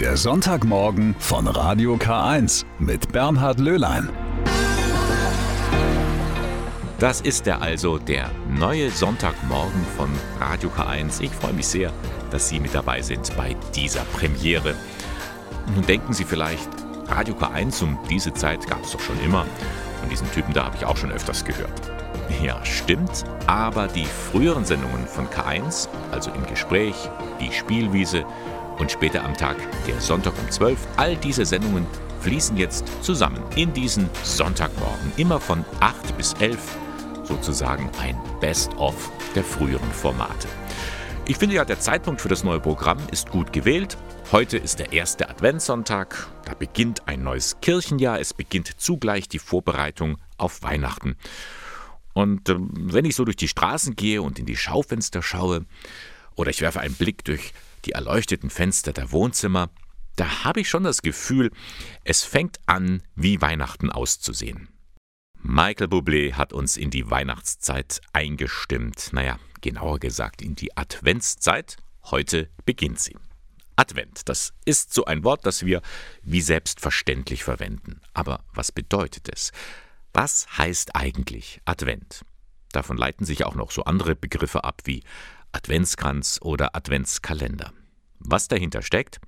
Der Sonntagmorgen von Radio K1 mit Bernhard Löhlein. Das ist er also, der neue Sonntagmorgen von Radio K1. Ich freue mich sehr, dass Sie mit dabei sind bei dieser Premiere. Nun denken Sie vielleicht, Radio K1 um diese Zeit gab es doch schon immer. Von diesen Typen da habe ich auch schon öfters gehört. Ja, stimmt, aber die früheren Sendungen von K1, also im Gespräch, die Spielwiese und später am Tag der Sonntag um 12, all diese Sendungen fließen jetzt zusammen in diesen Sonntagmorgen, immer von 8 bis 11, sozusagen ein Best-of der früheren Formate. Ich finde ja, der Zeitpunkt für das neue Programm ist gut gewählt. Heute ist der erste Adventssonntag, da beginnt ein neues Kirchenjahr, es beginnt zugleich die Vorbereitung auf Weihnachten. Und äh, wenn ich so durch die Straßen gehe und in die Schaufenster schaue, oder ich werfe einen Blick durch die erleuchteten Fenster der Wohnzimmer, da habe ich schon das Gefühl, es fängt an, wie Weihnachten auszusehen. Michael Bublé hat uns in die Weihnachtszeit eingestimmt. Naja, genauer gesagt in die Adventszeit. Heute beginnt sie. Advent, das ist so ein Wort, das wir wie selbstverständlich verwenden. Aber was bedeutet es? Was heißt eigentlich Advent? Davon leiten sich auch noch so andere Begriffe ab wie Adventskranz oder Adventskalender. Was dahinter steckt,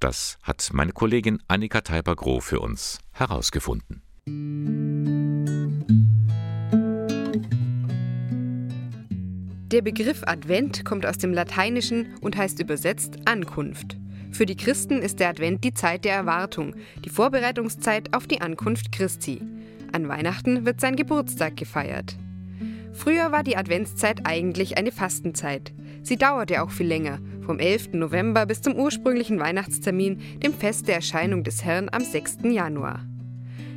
das hat meine Kollegin Annika Teiper-Groh für uns herausgefunden. Der Begriff Advent kommt aus dem Lateinischen und heißt übersetzt Ankunft. Für die Christen ist der Advent die Zeit der Erwartung, die Vorbereitungszeit auf die Ankunft Christi. An Weihnachten wird sein Geburtstag gefeiert. Früher war die Adventszeit eigentlich eine Fastenzeit. Sie dauerte auch viel länger, vom 11. November bis zum ursprünglichen Weihnachtstermin, dem Fest der Erscheinung des Herrn am 6. Januar.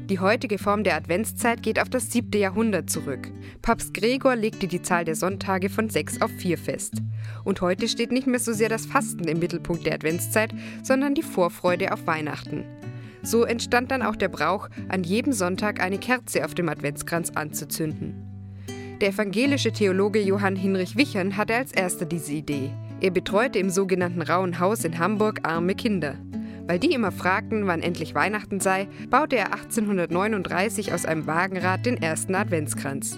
Die heutige Form der Adventszeit geht auf das 7. Jahrhundert zurück. Papst Gregor legte die Zahl der Sonntage von sechs auf vier fest. Und heute steht nicht mehr so sehr das Fasten im Mittelpunkt der Adventszeit, sondern die Vorfreude auf Weihnachten. So entstand dann auch der Brauch, an jedem Sonntag eine Kerze auf dem Adventskranz anzuzünden. Der evangelische Theologe Johann Hinrich Wichern hatte als erster diese Idee. Er betreute im sogenannten Rauen Haus in Hamburg arme Kinder. Weil die immer fragten, wann endlich Weihnachten sei, baute er 1839 aus einem Wagenrad den ersten Adventskranz.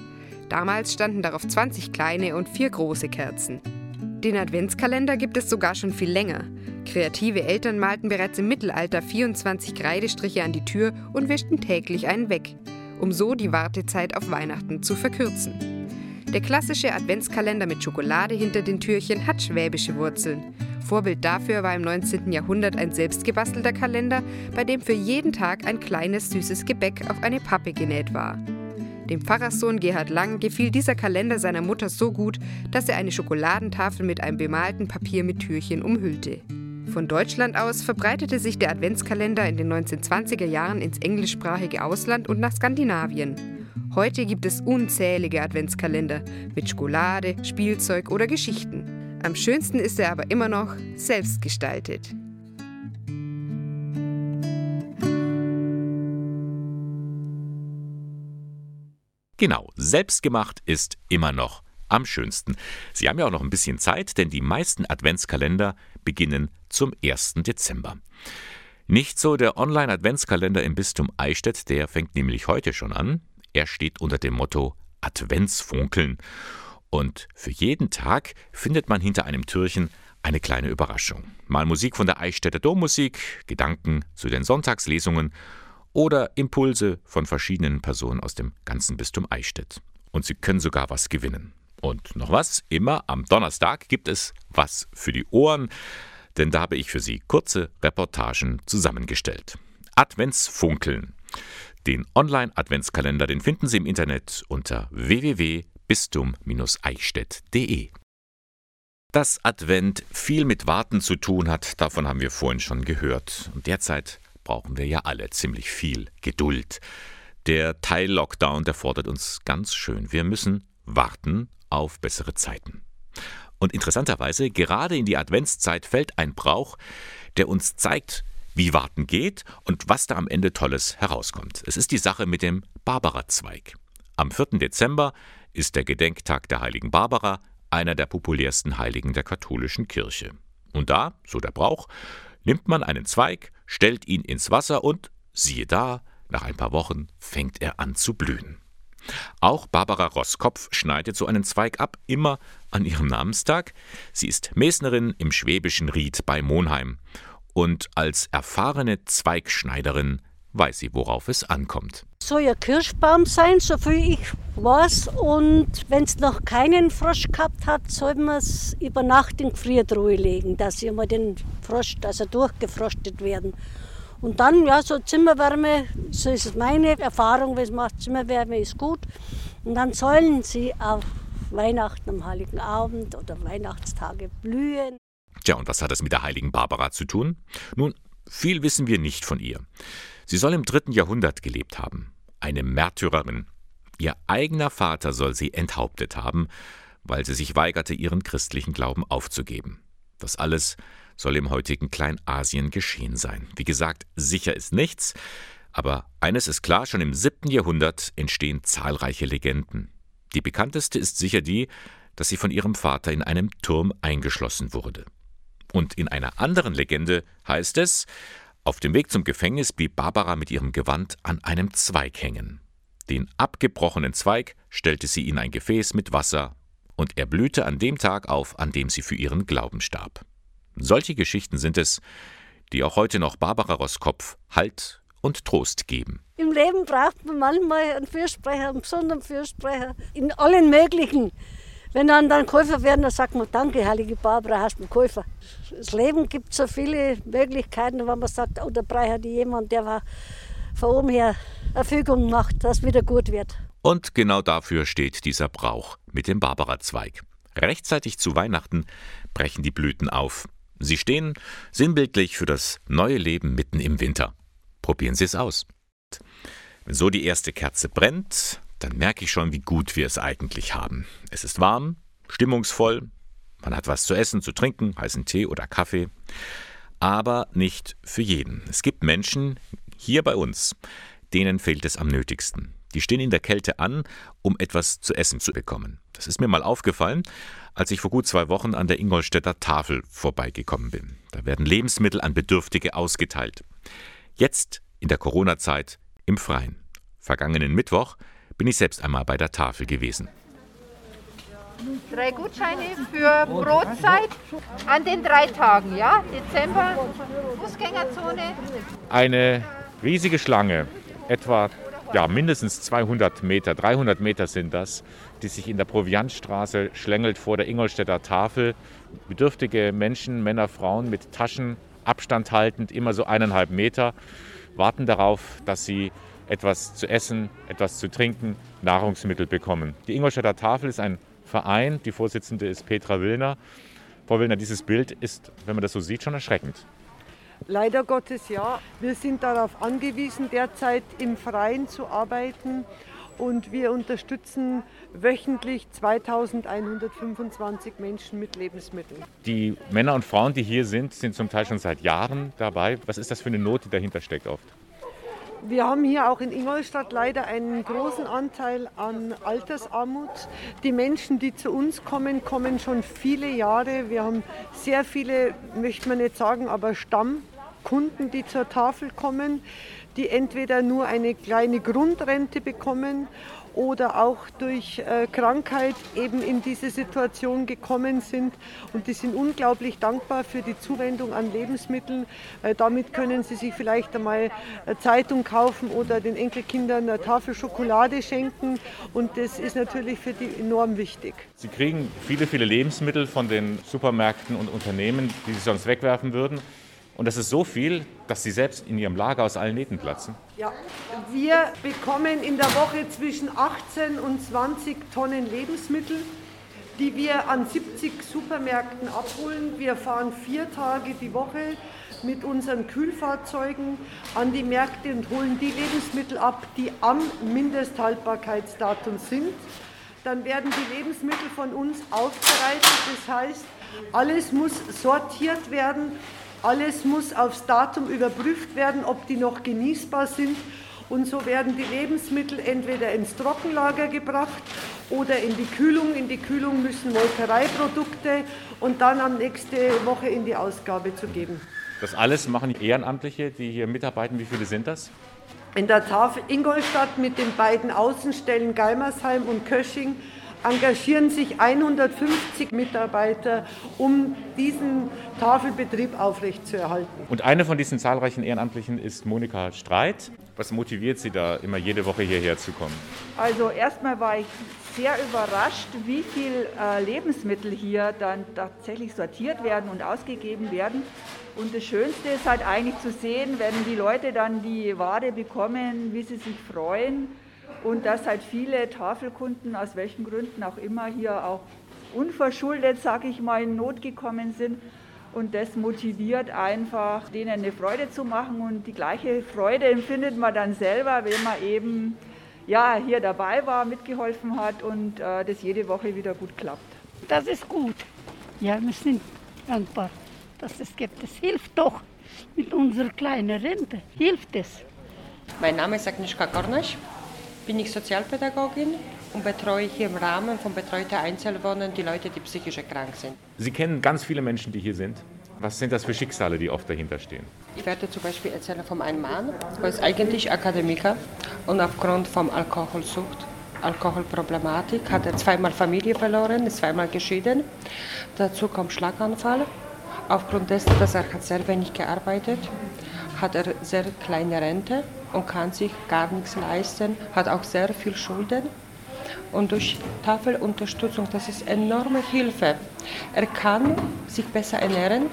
Damals standen darauf 20 kleine und vier große Kerzen. Den Adventskalender gibt es sogar schon viel länger. Kreative Eltern malten bereits im Mittelalter 24 Kreidestriche an die Tür und wischten täglich einen weg, um so die Wartezeit auf Weihnachten zu verkürzen. Der klassische Adventskalender mit Schokolade hinter den Türchen hat schwäbische Wurzeln. Vorbild dafür war im 19. Jahrhundert ein selbstgebastelter Kalender, bei dem für jeden Tag ein kleines süßes Gebäck auf eine Pappe genäht war. Dem Pfarrerssohn Gerhard Lang gefiel dieser Kalender seiner Mutter so gut, dass er eine Schokoladentafel mit einem bemalten Papier mit Türchen umhüllte. Von Deutschland aus verbreitete sich der Adventskalender in den 1920er Jahren ins englischsprachige Ausland und nach Skandinavien. Heute gibt es unzählige Adventskalender mit Schokolade, Spielzeug oder Geschichten. Am schönsten ist er aber immer noch selbst gestaltet. Genau, selbstgemacht ist immer noch am schönsten. Sie haben ja auch noch ein bisschen Zeit, denn die meisten Adventskalender beginnen zum 1. Dezember. Nicht so der Online-Adventskalender im Bistum Eichstätt, der fängt nämlich heute schon an. Er steht unter dem Motto Adventsfunkeln. Und für jeden Tag findet man hinter einem Türchen eine kleine Überraschung. Mal Musik von der Eichstätter Dommusik, Gedanken zu den Sonntagslesungen oder Impulse von verschiedenen Personen aus dem ganzen Bistum Eichstätt. Und Sie können sogar was gewinnen. Und noch was, immer am Donnerstag gibt es was für die Ohren, denn da habe ich für Sie kurze Reportagen zusammengestellt. Adventsfunkeln. Den Online-Adventskalender, den finden Sie im Internet unter www.bistum-eichstätt.de. Dass Advent viel mit Warten zu tun hat, davon haben wir vorhin schon gehört. Und derzeit brauchen wir ja alle ziemlich viel Geduld. Der Teil-Lockdown, der fordert uns ganz schön. Wir müssen warten auf bessere Zeiten. Und interessanterweise, gerade in die Adventszeit fällt ein Brauch, der uns zeigt, wie Warten geht und was da am Ende Tolles herauskommt. Es ist die Sache mit dem Barbara-Zweig. Am 4. Dezember ist der Gedenktag der heiligen Barbara, einer der populärsten Heiligen der katholischen Kirche. Und da, so der Brauch, nimmt man einen Zweig, stellt ihn ins Wasser und siehe da, nach ein paar Wochen fängt er an zu blühen. Auch Barbara Rosskopf schneidet so einen Zweig ab, immer an ihrem Namenstag. Sie ist Mesnerin im schwäbischen Ried bei Monheim. Und als erfahrene Zweigschneiderin weiß sie, worauf es ankommt. Soll ja Kirschbaum sein, so viel ich weiß. Und wenn es noch keinen Frosch gehabt hat, soll man es über Nacht in Gefriertruhe legen, dass sie mal den Frosch, also durchgefrostet werden. Und dann, ja, so Zimmerwärme, so ist meine Erfahrung, es macht, Zimmerwärme ist gut. Und dann sollen sie auf Weihnachten am Heiligen Abend oder Weihnachtstage blühen. Tja, und was hat das mit der heiligen Barbara zu tun? Nun, viel wissen wir nicht von ihr. Sie soll im dritten Jahrhundert gelebt haben. Eine Märtyrerin. Ihr eigener Vater soll sie enthauptet haben, weil sie sich weigerte, ihren christlichen Glauben aufzugeben. Das alles soll im heutigen Kleinasien geschehen sein. Wie gesagt, sicher ist nichts, aber eines ist klar, schon im siebten Jahrhundert entstehen zahlreiche Legenden. Die bekannteste ist sicher die, dass sie von ihrem Vater in einem Turm eingeschlossen wurde. Und in einer anderen Legende heißt es, auf dem Weg zum Gefängnis blieb Barbara mit ihrem Gewand an einem Zweig hängen. Den abgebrochenen Zweig stellte sie in ein Gefäß mit Wasser, und er blühte an dem Tag auf, an dem sie für ihren Glauben starb. Solche Geschichten sind es, die auch heute noch Barbara Roskopf Halt und Trost geben. Im Leben braucht man manchmal einen Fürsprecher, einen besonderen Fürsprecher, in allen möglichen. Wenn dann dann Käufer werden, dann sagt man, danke, heilige Barbara, hast mir Käufer. Das Leben gibt so viele Möglichkeiten, wenn man sagt, oh, da braucht jemand, der war von oben her Erfügung macht, dass wieder gut wird. Und genau dafür steht dieser Brauch mit dem Barbara-Zweig. Rechtzeitig zu Weihnachten brechen die Blüten auf. Sie stehen sinnbildlich für das neue Leben mitten im Winter. Probieren Sie es aus. Wenn so die erste Kerze brennt, dann merke ich schon, wie gut wir es eigentlich haben. Es ist warm, stimmungsvoll, man hat was zu essen, zu trinken, heißen Tee oder Kaffee. Aber nicht für jeden. Es gibt Menschen, hier bei uns, denen fehlt es am nötigsten. Die stehen in der Kälte an, um etwas zu essen zu bekommen. Das ist mir mal aufgefallen, als ich vor gut zwei Wochen an der Ingolstädter Tafel vorbeigekommen bin. Da werden Lebensmittel an Bedürftige ausgeteilt. Jetzt, in der Corona-Zeit, im Freien. Vergangenen Mittwoch bin ich selbst einmal bei der Tafel gewesen. Drei Gutscheine für Brotzeit an den drei Tagen, ja? Dezember, Fußgängerzone. Eine riesige Schlange, etwa ja, mindestens 200 Meter, 300 Meter sind das, die sich in der Proviantstraße schlängelt vor der Ingolstädter Tafel. Bedürftige Menschen, Männer, Frauen mit Taschen, Abstand haltend, immer so eineinhalb Meter, warten darauf, dass sie etwas zu essen, etwas zu trinken, Nahrungsmittel bekommen. Die Ingolstädter Tafel ist ein Verein, die Vorsitzende ist Petra Willner. Frau Willner, dieses Bild ist, wenn man das so sieht, schon erschreckend. Leider Gottes ja. Wir sind darauf angewiesen, derzeit im Freien zu arbeiten und wir unterstützen wöchentlich 2125 Menschen mit Lebensmitteln. Die Männer und Frauen, die hier sind, sind zum Teil schon seit Jahren dabei. Was ist das für eine Not, die dahinter steckt oft? Wir haben hier auch in Ingolstadt leider einen großen Anteil an Altersarmut. Die Menschen, die zu uns kommen, kommen schon viele Jahre. Wir haben sehr viele, möchte man nicht sagen, aber Stammkunden, die zur Tafel kommen, die entweder nur eine kleine Grundrente bekommen oder auch durch äh, Krankheit eben in diese Situation gekommen sind. Und die sind unglaublich dankbar für die Zuwendung an Lebensmitteln. Äh, damit können sie sich vielleicht einmal eine Zeitung kaufen oder den Enkelkindern eine Tafel Schokolade schenken. Und das ist natürlich für die enorm wichtig. Sie kriegen viele, viele Lebensmittel von den Supermärkten und Unternehmen, die sie sonst wegwerfen würden. Und das ist so viel, dass sie selbst in ihrem Lager aus allen Nähten platzen. Ja, wir bekommen in der Woche zwischen 18 und 20 Tonnen Lebensmittel, die wir an 70 Supermärkten abholen. Wir fahren vier Tage die Woche mit unseren Kühlfahrzeugen an die Märkte und holen die Lebensmittel ab, die am Mindesthaltbarkeitsdatum sind. Dann werden die Lebensmittel von uns aufbereitet. Das heißt, alles muss sortiert werden alles muss aufs Datum überprüft werden, ob die noch genießbar sind. Und so werden die Lebensmittel entweder ins Trockenlager gebracht oder in die Kühlung. In die Kühlung müssen Molkereiprodukte und dann am nächste Woche in die Ausgabe zu geben. Das alles machen Ehrenamtliche, die hier mitarbeiten. Wie viele sind das? In der Tafel Ingolstadt mit den beiden Außenstellen Geimersheim und Kösching engagieren sich 150 Mitarbeiter, um diesen Tafelbetrieb aufrechtzuerhalten. Und eine von diesen zahlreichen Ehrenamtlichen ist Monika Streit. Was motiviert Sie da, immer jede Woche hierher zu kommen? Also erstmal war ich sehr überrascht, wie viel äh, Lebensmittel hier dann tatsächlich sortiert werden und ausgegeben werden. Und das Schönste ist halt eigentlich zu sehen, wenn die Leute dann die Ware bekommen, wie sie sich freuen und dass halt viele Tafelkunden aus welchen Gründen auch immer hier auch unverschuldet, sage ich mal, in Not gekommen sind. Und das motiviert einfach, denen eine Freude zu machen. Und die gleiche Freude empfindet man dann selber, wenn man eben ja, hier dabei war, mitgeholfen hat und äh, das jede Woche wieder gut klappt. Das ist gut. Ja, wir sind dankbar, dass es gibt. Es hilft doch mit unserer kleinen Rente. Hilft es. Mein Name ist Agnieszka Kornasch bin ich Sozialpädagogin und betreue hier im Rahmen von betreuter Einzelwohnen die Leute, die psychisch krank sind. Sie kennen ganz viele Menschen, die hier sind. Was sind das für Schicksale, die oft dahinter stehen? Ich werde zum Beispiel erzählen von einem Mann, der ist eigentlich Akademiker und aufgrund von Alkoholsucht, Alkoholproblematik hat er zweimal Familie verloren, ist zweimal geschieden. Dazu kommt Schlaganfall. Aufgrund dessen, dass er hat sehr wenig gearbeitet, hat er sehr kleine Rente und kann sich gar nichts leisten, hat auch sehr viel Schulden. Und durch Tafelunterstützung, das ist enorme Hilfe. Er kann sich besser ernähren.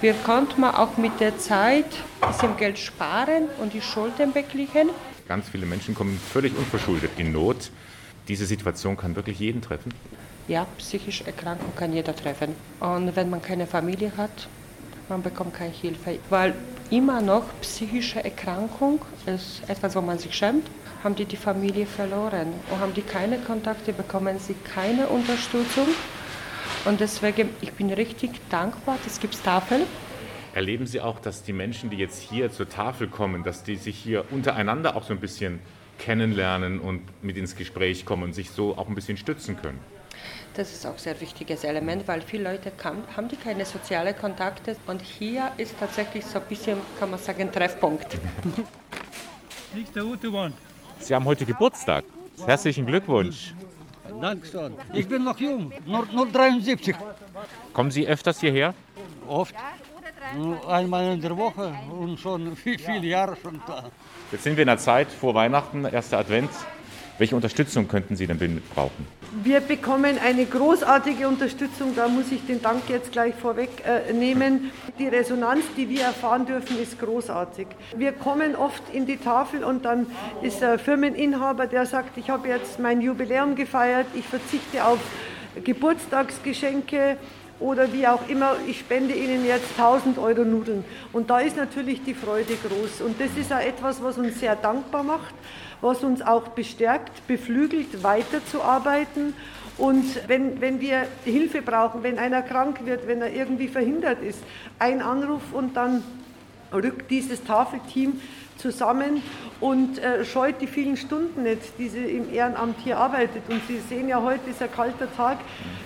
Wir konnten auch mit der Zeit ein bisschen Geld sparen und die Schulden beglichen. Ganz viele Menschen kommen völlig unverschuldet in Not. Diese Situation kann wirklich jeden treffen. Ja, psychische Erkrankung kann jeder treffen. Und wenn man keine Familie hat, man bekommt keine Hilfe. Weil immer noch psychische Erkrankung ist etwas, wo man sich schämt. Haben die die Familie verloren und haben die keine Kontakte, bekommen sie keine Unterstützung. Und deswegen, ich bin richtig dankbar, es gibt Tafeln. Erleben Sie auch, dass die Menschen, die jetzt hier zur Tafel kommen, dass die sich hier untereinander auch so ein bisschen kennenlernen und mit ins Gespräch kommen und sich so auch ein bisschen stützen können? Das ist auch ein sehr wichtiges Element, weil viele Leute kann, haben die keine sozialen Kontakte und hier ist tatsächlich so ein bisschen, kann man sagen, Treffpunkt. Sie haben heute Geburtstag. Herzlichen Glückwunsch. Dankeschön. Ich bin noch jung, nur, nur 73. Kommen Sie öfters hierher? Oft. Einmal in der Woche und schon viele, viele Jahre schon da. Jetzt sind wir in der Zeit vor Weihnachten, erster Advent. Welche Unterstützung könnten Sie denn brauchen? Wir bekommen eine großartige Unterstützung, da muss ich den Dank jetzt gleich vorwegnehmen. Äh, die Resonanz, die wir erfahren dürfen, ist großartig. Wir kommen oft in die Tafel und dann ist der Firmeninhaber, der sagt, ich habe jetzt mein Jubiläum gefeiert, ich verzichte auf Geburtstagsgeschenke oder wie auch immer, ich spende Ihnen jetzt 1000 Euro Nudeln. Und da ist natürlich die Freude groß. Und das ist auch etwas, was uns sehr dankbar macht was uns auch bestärkt, beflügelt, weiterzuarbeiten. Und wenn, wenn wir Hilfe brauchen, wenn einer krank wird, wenn er irgendwie verhindert ist, ein Anruf und dann rückt dieses Tafelteam zusammen und äh, scheut die vielen Stunden nicht, die sie im Ehrenamt hier arbeitet. Und Sie sehen ja, heute ist ein kalter Tag.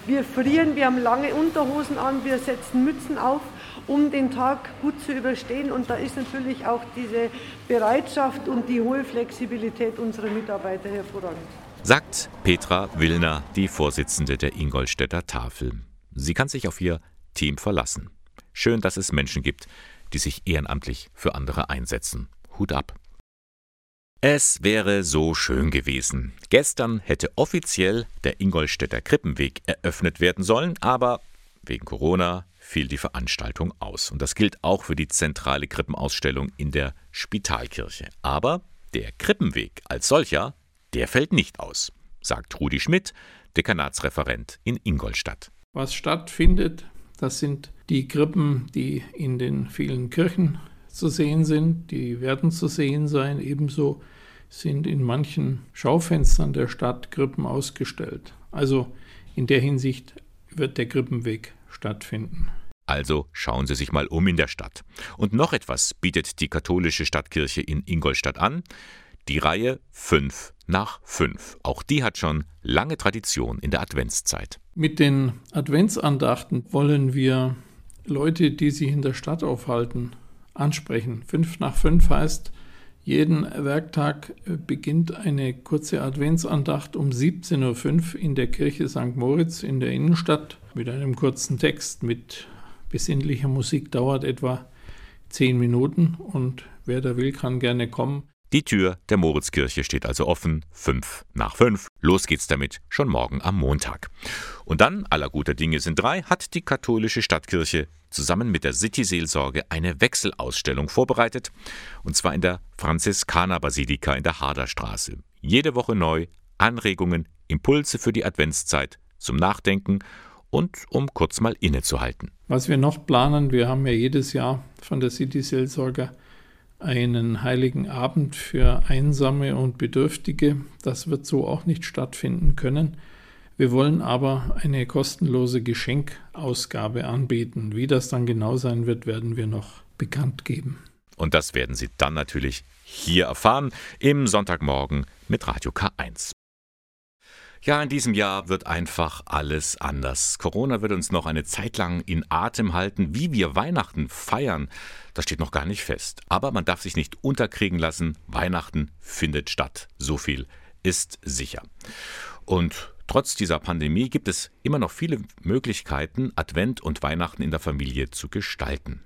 Wir frieren, wir haben lange Unterhosen an, wir setzen Mützen auf um den Tag gut zu überstehen. Und da ist natürlich auch diese Bereitschaft und die hohe Flexibilität unserer Mitarbeiter hervorragend. Sagt Petra Willner, die Vorsitzende der Ingolstädter Tafel. Sie kann sich auf ihr Team verlassen. Schön, dass es Menschen gibt, die sich ehrenamtlich für andere einsetzen. Hut ab. Es wäre so schön gewesen. Gestern hätte offiziell der Ingolstädter Krippenweg eröffnet werden sollen, aber wegen Corona fiel die Veranstaltung aus. Und das gilt auch für die zentrale Krippenausstellung in der Spitalkirche. Aber der Krippenweg als solcher, der fällt nicht aus, sagt Rudi Schmidt, Dekanatsreferent in Ingolstadt. Was stattfindet, das sind die Krippen, die in den vielen Kirchen zu sehen sind, die werden zu sehen sein. Ebenso sind in manchen Schaufenstern der Stadt Krippen ausgestellt. Also in der Hinsicht wird der Krippenweg stattfinden. Also schauen Sie sich mal um in der Stadt. Und noch etwas bietet die katholische Stadtkirche in Ingolstadt an. Die Reihe 5 nach 5. Auch die hat schon lange Tradition in der Adventszeit. Mit den Adventsandachten wollen wir Leute, die sich in der Stadt aufhalten, ansprechen. Fünf nach fünf heißt, jeden Werktag beginnt eine kurze Adventsandacht um 17.05 Uhr in der Kirche St. Moritz in der Innenstadt mit einem kurzen Text mit besinnlicher Musik dauert etwa zehn Minuten und wer da will, kann gerne kommen. Die Tür der Moritzkirche steht also offen, fünf nach fünf. Los geht's damit, schon morgen am Montag. Und dann, aller guter Dinge sind drei, hat die katholische Stadtkirche zusammen mit der City-Seelsorge eine Wechselausstellung vorbereitet, und zwar in der Franziskanerbasilika in der Haderstraße. Jede Woche neu, Anregungen, Impulse für die Adventszeit, zum Nachdenken und um kurz mal innezuhalten. Was wir noch planen, wir haben ja jedes Jahr von der City-Seelsorge einen heiligen Abend für Einsame und Bedürftige. Das wird so auch nicht stattfinden können. Wir wollen aber eine kostenlose Geschenkausgabe anbieten. Wie das dann genau sein wird, werden wir noch bekannt geben. Und das werden Sie dann natürlich hier erfahren im Sonntagmorgen mit Radio K1. Ja, in diesem Jahr wird einfach alles anders. Corona wird uns noch eine Zeit lang in Atem halten. Wie wir Weihnachten feiern, das steht noch gar nicht fest. Aber man darf sich nicht unterkriegen lassen. Weihnachten findet statt. So viel ist sicher. Und trotz dieser Pandemie gibt es immer noch viele Möglichkeiten, Advent und Weihnachten in der Familie zu gestalten.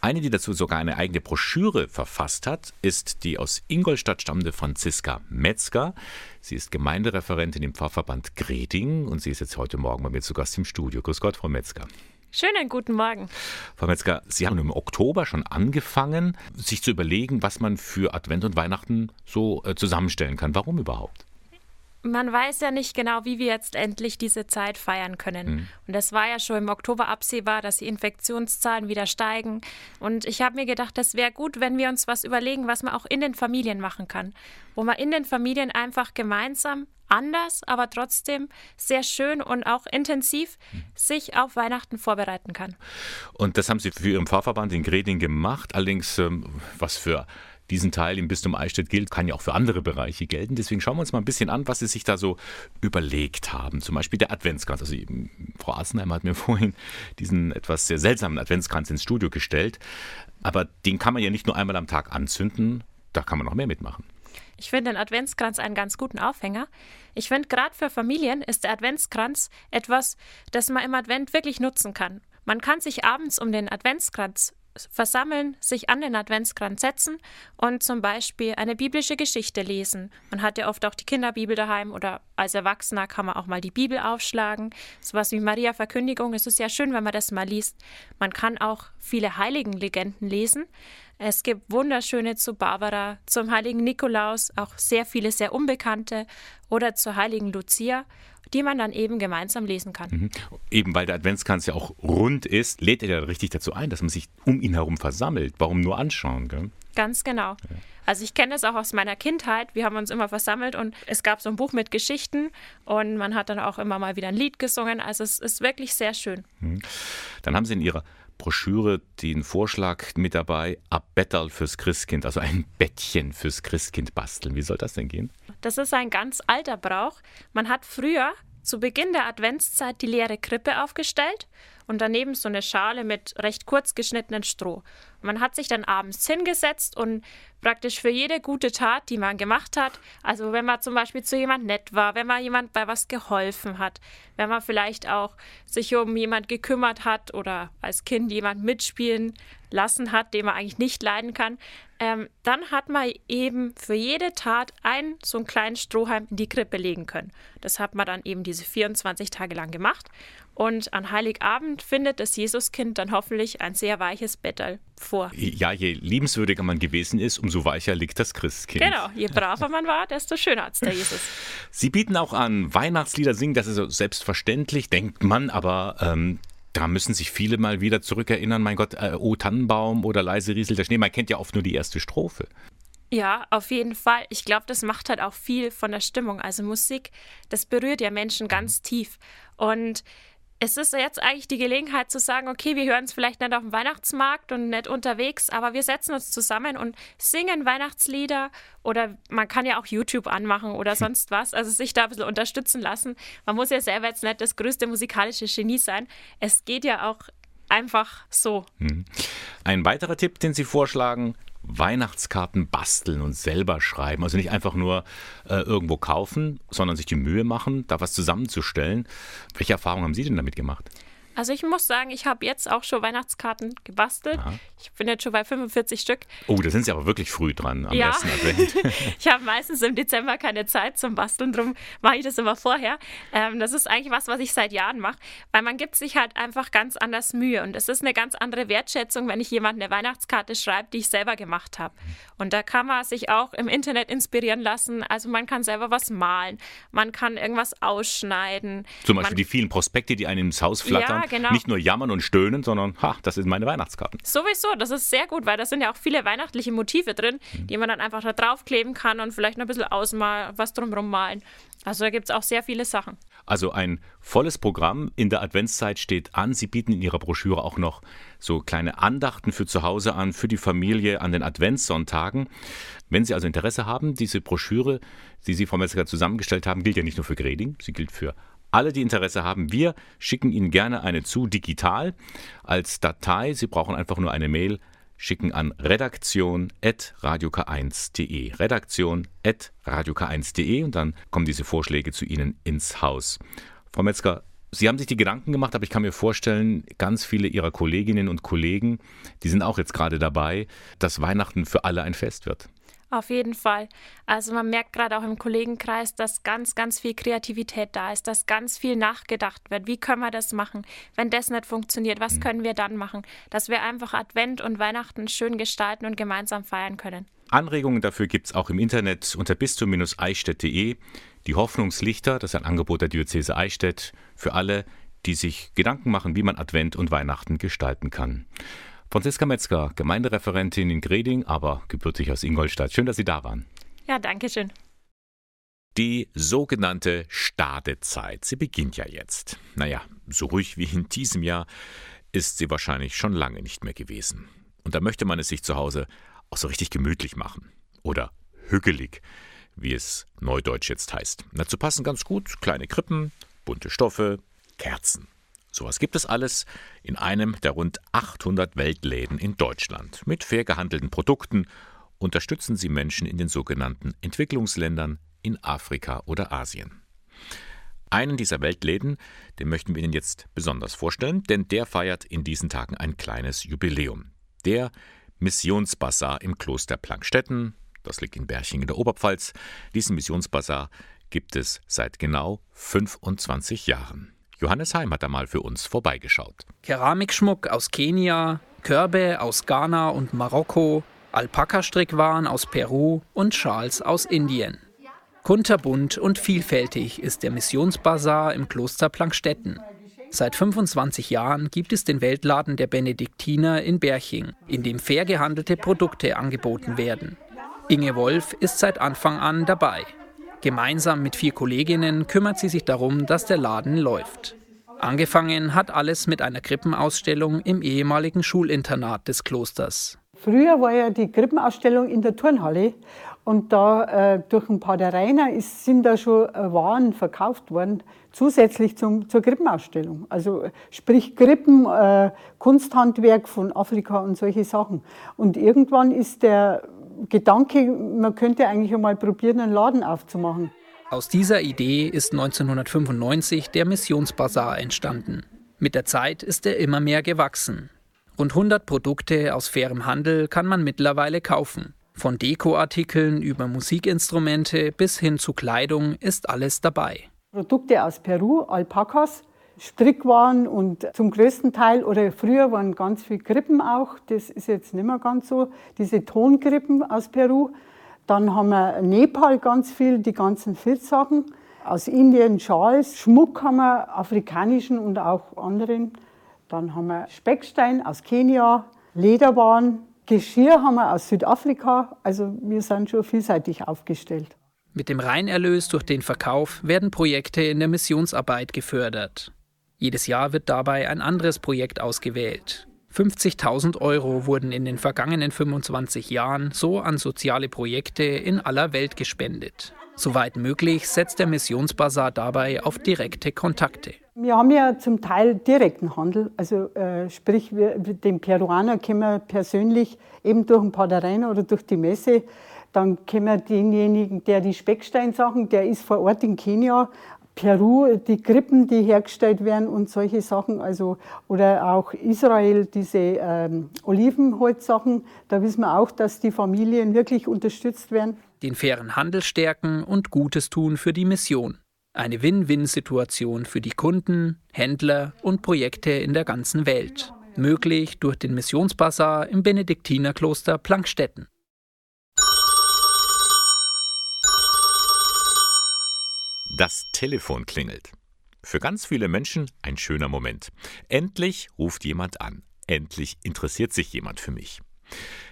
Eine, die dazu sogar eine eigene Broschüre verfasst hat, ist die aus Ingolstadt stammende Franziska Metzger. Sie ist Gemeindereferentin im Pfarrverband Greding und sie ist jetzt heute Morgen bei mir zu Gast im Studio. Grüß Gott, Frau Metzger. Schönen guten Morgen. Frau Metzger, Sie haben im Oktober schon angefangen, sich zu überlegen, was man für Advent und Weihnachten so äh, zusammenstellen kann. Warum überhaupt? Man weiß ja nicht genau, wie wir jetzt endlich diese Zeit feiern können. Mhm. Und es war ja schon im Oktober absehbar, dass die Infektionszahlen wieder steigen. Und ich habe mir gedacht, das wäre gut, wenn wir uns was überlegen, was man auch in den Familien machen kann. Wo man in den Familien einfach gemeinsam anders, aber trotzdem sehr schön und auch intensiv mhm. sich auf Weihnachten vorbereiten kann. Und das haben Sie für Ihren Pfarrverband in Greding gemacht. Allerdings, ähm, was für diesen Teil im Bistum Eichstätt gilt, kann ja auch für andere Bereiche gelten. Deswegen schauen wir uns mal ein bisschen an, was Sie sich da so überlegt haben. Zum Beispiel der Adventskranz. Also Frau Asenheim hat mir vorhin diesen etwas sehr seltsamen Adventskranz ins Studio gestellt. Aber den kann man ja nicht nur einmal am Tag anzünden, da kann man noch mehr mitmachen. Ich finde den Adventskranz einen ganz guten Aufhänger. Ich finde, gerade für Familien ist der Adventskranz etwas, das man im Advent wirklich nutzen kann. Man kann sich abends um den Adventskranz versammeln, sich an den Adventskranz setzen und zum Beispiel eine biblische Geschichte lesen. Man hat ja oft auch die Kinderbibel daheim oder als Erwachsener kann man auch mal die Bibel aufschlagen. Sowas wie Maria Verkündigung, es ist ja schön, wenn man das mal liest. Man kann auch viele Heiligenlegenden lesen. Es gibt wunderschöne zu Barbara, zum heiligen Nikolaus, auch sehr viele sehr unbekannte oder zur heiligen Lucia die man dann eben gemeinsam lesen kann. Mhm. Eben weil der Adventskranz ja auch rund ist, lädt er ja richtig dazu ein, dass man sich um ihn herum versammelt. Warum nur anschauen? Gell? Ganz genau. Ja. Also ich kenne das auch aus meiner Kindheit. Wir haben uns immer versammelt und es gab so ein Buch mit Geschichten und man hat dann auch immer mal wieder ein Lied gesungen. Also es ist wirklich sehr schön. Mhm. Dann haben Sie in Ihrer Broschüre den Vorschlag mit dabei, ein fürs Christkind, also ein Bettchen fürs Christkind basteln. Wie soll das denn gehen? Das ist ein ganz alter Brauch. Man hat früher zu Beginn der Adventszeit die leere Krippe aufgestellt und daneben so eine Schale mit recht kurz geschnittenen Stroh. Man hat sich dann abends hingesetzt und praktisch für jede gute Tat, die man gemacht hat, also wenn man zum Beispiel zu jemand nett war, wenn man jemand bei was geholfen hat, wenn man vielleicht auch sich um jemand gekümmert hat oder als Kind jemand mitspielen lassen hat, den man eigentlich nicht leiden kann, ähm, dann hat man eben für jede Tat einen so einen kleinen Strohhalm in die Krippe legen können. Das hat man dann eben diese 24 Tage lang gemacht. Und an Heiligabend findet das Jesuskind dann hoffentlich ein sehr weiches Bettel vor. Ja, je liebenswürdiger man gewesen ist, umso weicher liegt das Christkind. Genau, je braver man war, desto schöner hat es der Jesus. Sie bieten auch an Weihnachtslieder singen, das ist so selbstverständlich, denkt man, aber ähm, da müssen sich viele mal wieder zurückerinnern, mein Gott, äh, Oh Tannenbaum oder leise rieselt der Schnee. Man kennt ja oft nur die erste Strophe. Ja, auf jeden Fall. Ich glaube, das macht halt auch viel von der Stimmung. Also Musik, das berührt ja Menschen ganz tief. Und es ist jetzt eigentlich die Gelegenheit zu sagen, okay, wir hören es vielleicht nicht auf dem Weihnachtsmarkt und nicht unterwegs, aber wir setzen uns zusammen und singen Weihnachtslieder oder man kann ja auch YouTube anmachen oder sonst was, also sich da ein bisschen unterstützen lassen. Man muss ja selber jetzt nicht das größte musikalische Genie sein. Es geht ja auch einfach so. Mhm. Ein weiterer Tipp, den Sie vorschlagen, Weihnachtskarten basteln und selber schreiben. Also nicht einfach nur äh, irgendwo kaufen, sondern sich die Mühe machen, da was zusammenzustellen. Welche Erfahrungen haben Sie denn damit gemacht? Also ich muss sagen, ich habe jetzt auch schon Weihnachtskarten gebastelt. Aha. Ich bin jetzt schon bei 45 Stück. Oh, da sind Sie aber wirklich früh dran am ja. ersten Advent. ich habe meistens im Dezember keine Zeit zum Basteln, darum mache ich das immer vorher. Ähm, das ist eigentlich was, was ich seit Jahren mache, weil man gibt sich halt einfach ganz anders Mühe und es ist eine ganz andere Wertschätzung, wenn ich jemand eine Weihnachtskarte schreibe, die ich selber gemacht habe. Und da kann man sich auch im Internet inspirieren lassen. Also man kann selber was malen, man kann irgendwas ausschneiden. Zum Beispiel man, die vielen Prospekte, die einem ins Haus flattern. Ja, genau. Nicht nur jammern und stöhnen, sondern, ha, das sind meine Weihnachtskarten. Sowieso, das ist sehr gut, weil da sind ja auch viele weihnachtliche Motive drin, mhm. die man dann einfach da draufkleben kann und vielleicht noch ein bisschen ausmalen, was drumherum malen. Also da gibt es auch sehr viele Sachen. Also ein volles Programm in der Adventszeit steht an. Sie bieten in Ihrer Broschüre auch noch so kleine Andachten für zu Hause an, für die Familie an den Adventssonntagen. Wenn Sie also Interesse haben, diese Broschüre, die Sie, Frau Metzger, zusammengestellt haben, gilt ja nicht nur für Greding, sie gilt für alle, die Interesse haben, wir schicken Ihnen gerne eine zu, digital, als Datei. Sie brauchen einfach nur eine Mail schicken an redaktion.radiok1.de. Redaktion.radiok1.de und dann kommen diese Vorschläge zu Ihnen ins Haus. Frau Metzger, Sie haben sich die Gedanken gemacht, aber ich kann mir vorstellen, ganz viele Ihrer Kolleginnen und Kollegen, die sind auch jetzt gerade dabei, dass Weihnachten für alle ein Fest wird. Auf jeden Fall. Also man merkt gerade auch im Kollegenkreis, dass ganz, ganz viel Kreativität da ist, dass ganz viel nachgedacht wird. Wie können wir das machen? Wenn das nicht funktioniert, was mhm. können wir dann machen? Dass wir einfach Advent und Weihnachten schön gestalten und gemeinsam feiern können. Anregungen dafür gibt es auch im Internet unter bistum-eichstätt.de. Die Hoffnungslichter, das ist ein Angebot der Diözese Eichstätt für alle, die sich Gedanken machen, wie man Advent und Weihnachten gestalten kann. Franziska Metzger, Gemeindereferentin in Greding, aber gebürtig aus Ingolstadt. Schön, dass Sie da waren. Ja, danke schön. Die sogenannte Stadezeit. Sie beginnt ja jetzt. Naja, so ruhig wie in diesem Jahr ist sie wahrscheinlich schon lange nicht mehr gewesen. Und da möchte man es sich zu Hause auch so richtig gemütlich machen. Oder hügelig, wie es neudeutsch jetzt heißt. Dazu passen ganz gut kleine Krippen, bunte Stoffe, Kerzen. Sowas gibt es alles in einem der rund 800 Weltläden in Deutschland. Mit fair gehandelten Produkten unterstützen sie Menschen in den sogenannten Entwicklungsländern in Afrika oder Asien. Einen dieser Weltläden, den möchten wir Ihnen jetzt besonders vorstellen, denn der feiert in diesen Tagen ein kleines Jubiläum. Der Missionsbazar im Kloster Plankstetten, das liegt in Berching in der Oberpfalz. Diesen Missionsbazar gibt es seit genau 25 Jahren. Johannes Heim hat da mal für uns vorbeigeschaut. Keramikschmuck aus Kenia, Körbe aus Ghana und Marokko, Alpaka-Strickwaren aus Peru und Schals aus Indien. Kunterbunt und vielfältig ist der Missionsbazar im Kloster Plankstetten. Seit 25 Jahren gibt es den Weltladen der Benediktiner in Berching, in dem fair gehandelte Produkte angeboten werden. Inge Wolf ist seit Anfang an dabei. Gemeinsam mit vier Kolleginnen kümmert sie sich darum, dass der Laden läuft. Angefangen hat alles mit einer Krippenausstellung im ehemaligen Schulinternat des Klosters. Früher war ja die Krippenausstellung in der Turnhalle und da äh, durch ein paar der Rainer ist, sind da schon äh, Waren verkauft worden, zusätzlich zum, zur Krippenausstellung. Also sprich Krippen, äh, Kunsthandwerk von Afrika und solche Sachen. Und irgendwann ist der Gedanke, man könnte eigentlich einmal probieren, einen Laden aufzumachen. Aus dieser Idee ist 1995 der Missionsbazar entstanden. Mit der Zeit ist er immer mehr gewachsen. Rund 100 Produkte aus fairem Handel kann man mittlerweile kaufen. Von Dekoartikeln über Musikinstrumente bis hin zu Kleidung ist alles dabei. Produkte aus Peru, Alpakas, Strickwaren und zum größten Teil, oder früher waren ganz viele Krippen auch, das ist jetzt nicht mehr ganz so, diese Tonkrippen aus Peru. Dann haben wir Nepal ganz viel, die ganzen Filzsachen. Aus Indien Schals, Schmuck haben wir, afrikanischen und auch anderen. Dann haben wir Speckstein aus Kenia, Lederwaren, Geschirr haben wir aus Südafrika. Also wir sind schon vielseitig aufgestellt. Mit dem Reinerlös durch den Verkauf werden Projekte in der Missionsarbeit gefördert. Jedes Jahr wird dabei ein anderes Projekt ausgewählt. 50.000 Euro wurden in den vergangenen 25 Jahren so an soziale Projekte in aller Welt gespendet. Soweit möglich setzt der Missionsbazar dabei auf direkte Kontakte. Wir haben ja zum Teil direkten Handel, also äh, sprich, wir, den Peruaner können wir persönlich eben durch den Padereien oder durch die Messe, dann kennen wir denjenigen, der die Specksteinsachen, der ist vor Ort in Kenia, Peru, die Krippen, die hergestellt werden und solche Sachen, also oder auch Israel, diese ähm, Olivenholzsachen, da wissen wir auch, dass die Familien wirklich unterstützt werden. Den fairen Handel stärken und Gutes tun für die Mission. Eine Win-Win-Situation für die Kunden, Händler und Projekte in der ganzen Welt. Möglich durch den Missionsbazar im Benediktinerkloster Plankstetten. Das Telefon klingelt. Für ganz viele Menschen ein schöner Moment. Endlich ruft jemand an. Endlich interessiert sich jemand für mich.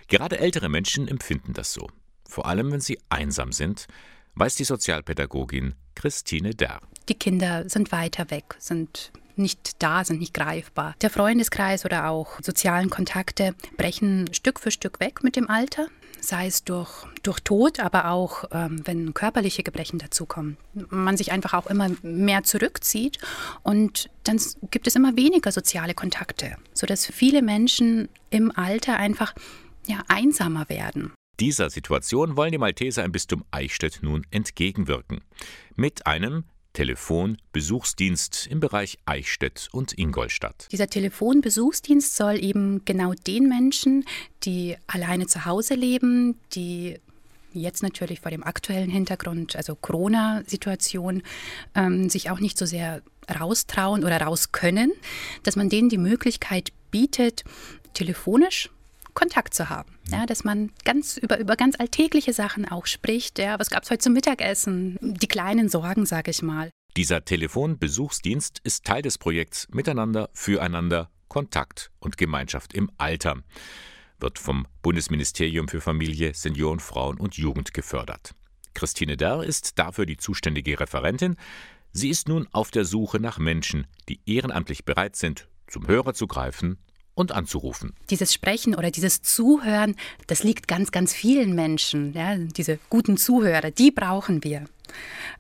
Gerade ältere Menschen empfinden das so. Vor allem, wenn sie einsam sind, weiß die Sozialpädagogin Christine Derr. Die Kinder sind weiter weg, sind nicht da, sind nicht greifbar. Der Freundeskreis oder auch sozialen Kontakte brechen Stück für Stück weg mit dem Alter, sei es durch, durch Tod, aber auch ähm, wenn körperliche Gebrechen dazukommen. Man sich einfach auch immer mehr zurückzieht und dann gibt es immer weniger soziale Kontakte, sodass viele Menschen im Alter einfach ja, einsamer werden. Dieser Situation wollen die Malteser im Bistum Eichstätt nun entgegenwirken. Mit einem Telefonbesuchsdienst im Bereich Eichstätt und Ingolstadt. Dieser Telefonbesuchsdienst soll eben genau den Menschen, die alleine zu Hause leben, die jetzt natürlich vor dem aktuellen Hintergrund, also Corona-Situation, ähm, sich auch nicht so sehr raustrauen oder raus können, dass man denen die Möglichkeit bietet, telefonisch Kontakt zu haben. Ja, dass man ganz über, über ganz alltägliche Sachen auch spricht. Ja, was gab es heute zum Mittagessen? Die kleinen Sorgen, sage ich mal. Dieser Telefonbesuchsdienst ist Teil des Projekts Miteinander, Füreinander, Kontakt und Gemeinschaft im Alter. Wird vom Bundesministerium für Familie, Senioren, Frauen und Jugend gefördert. Christine Derr ist dafür die zuständige Referentin. Sie ist nun auf der Suche nach Menschen, die ehrenamtlich bereit sind, zum Hörer zu greifen und anzurufen. Dieses Sprechen oder dieses Zuhören, das liegt ganz, ganz vielen Menschen. Ja, diese guten Zuhörer, die brauchen wir.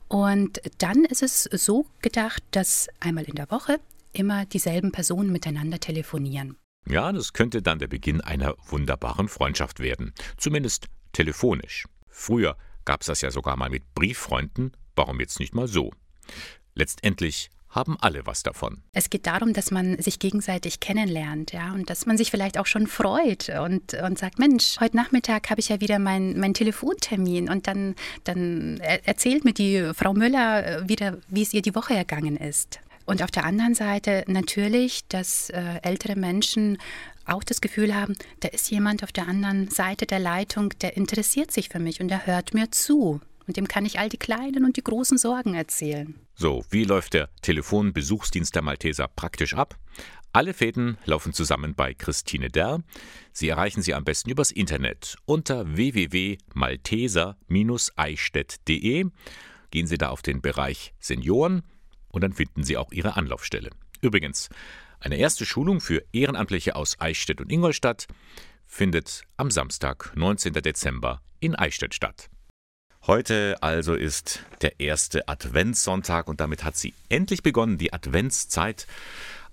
Und dann ist es so gedacht, dass einmal in der Woche immer dieselben Personen miteinander telefonieren. Ja, das könnte dann der Beginn einer wunderbaren Freundschaft werden. Zumindest telefonisch. Früher gab es das ja sogar mal mit Brieffreunden. Warum jetzt nicht mal so? Letztendlich haben alle was davon. Es geht darum, dass man sich gegenseitig kennenlernt, ja, und dass man sich vielleicht auch schon freut und, und sagt, Mensch, heute Nachmittag habe ich ja wieder meinen mein Telefontermin und dann, dann erzählt mir die Frau Müller äh, wieder, wie es ihr die Woche ergangen ist. Und auf der anderen Seite natürlich, dass äh, ältere Menschen auch das Gefühl haben, da ist jemand auf der anderen Seite der Leitung, der interessiert sich für mich und der hört mir zu. Und dem kann ich all die kleinen und die großen Sorgen erzählen. So, wie läuft der Telefonbesuchsdienst der Malteser praktisch ab? Alle Fäden laufen zusammen bei Christine Derr. Sie erreichen sie am besten übers Internet unter www.malteser-eichstätt.de. Gehen Sie da auf den Bereich Senioren und dann finden Sie auch Ihre Anlaufstelle. Übrigens, eine erste Schulung für Ehrenamtliche aus Eichstätt und Ingolstadt findet am Samstag, 19. Dezember in Eichstätt statt. Heute also ist der erste Adventssonntag und damit hat sie endlich begonnen, die Adventszeit.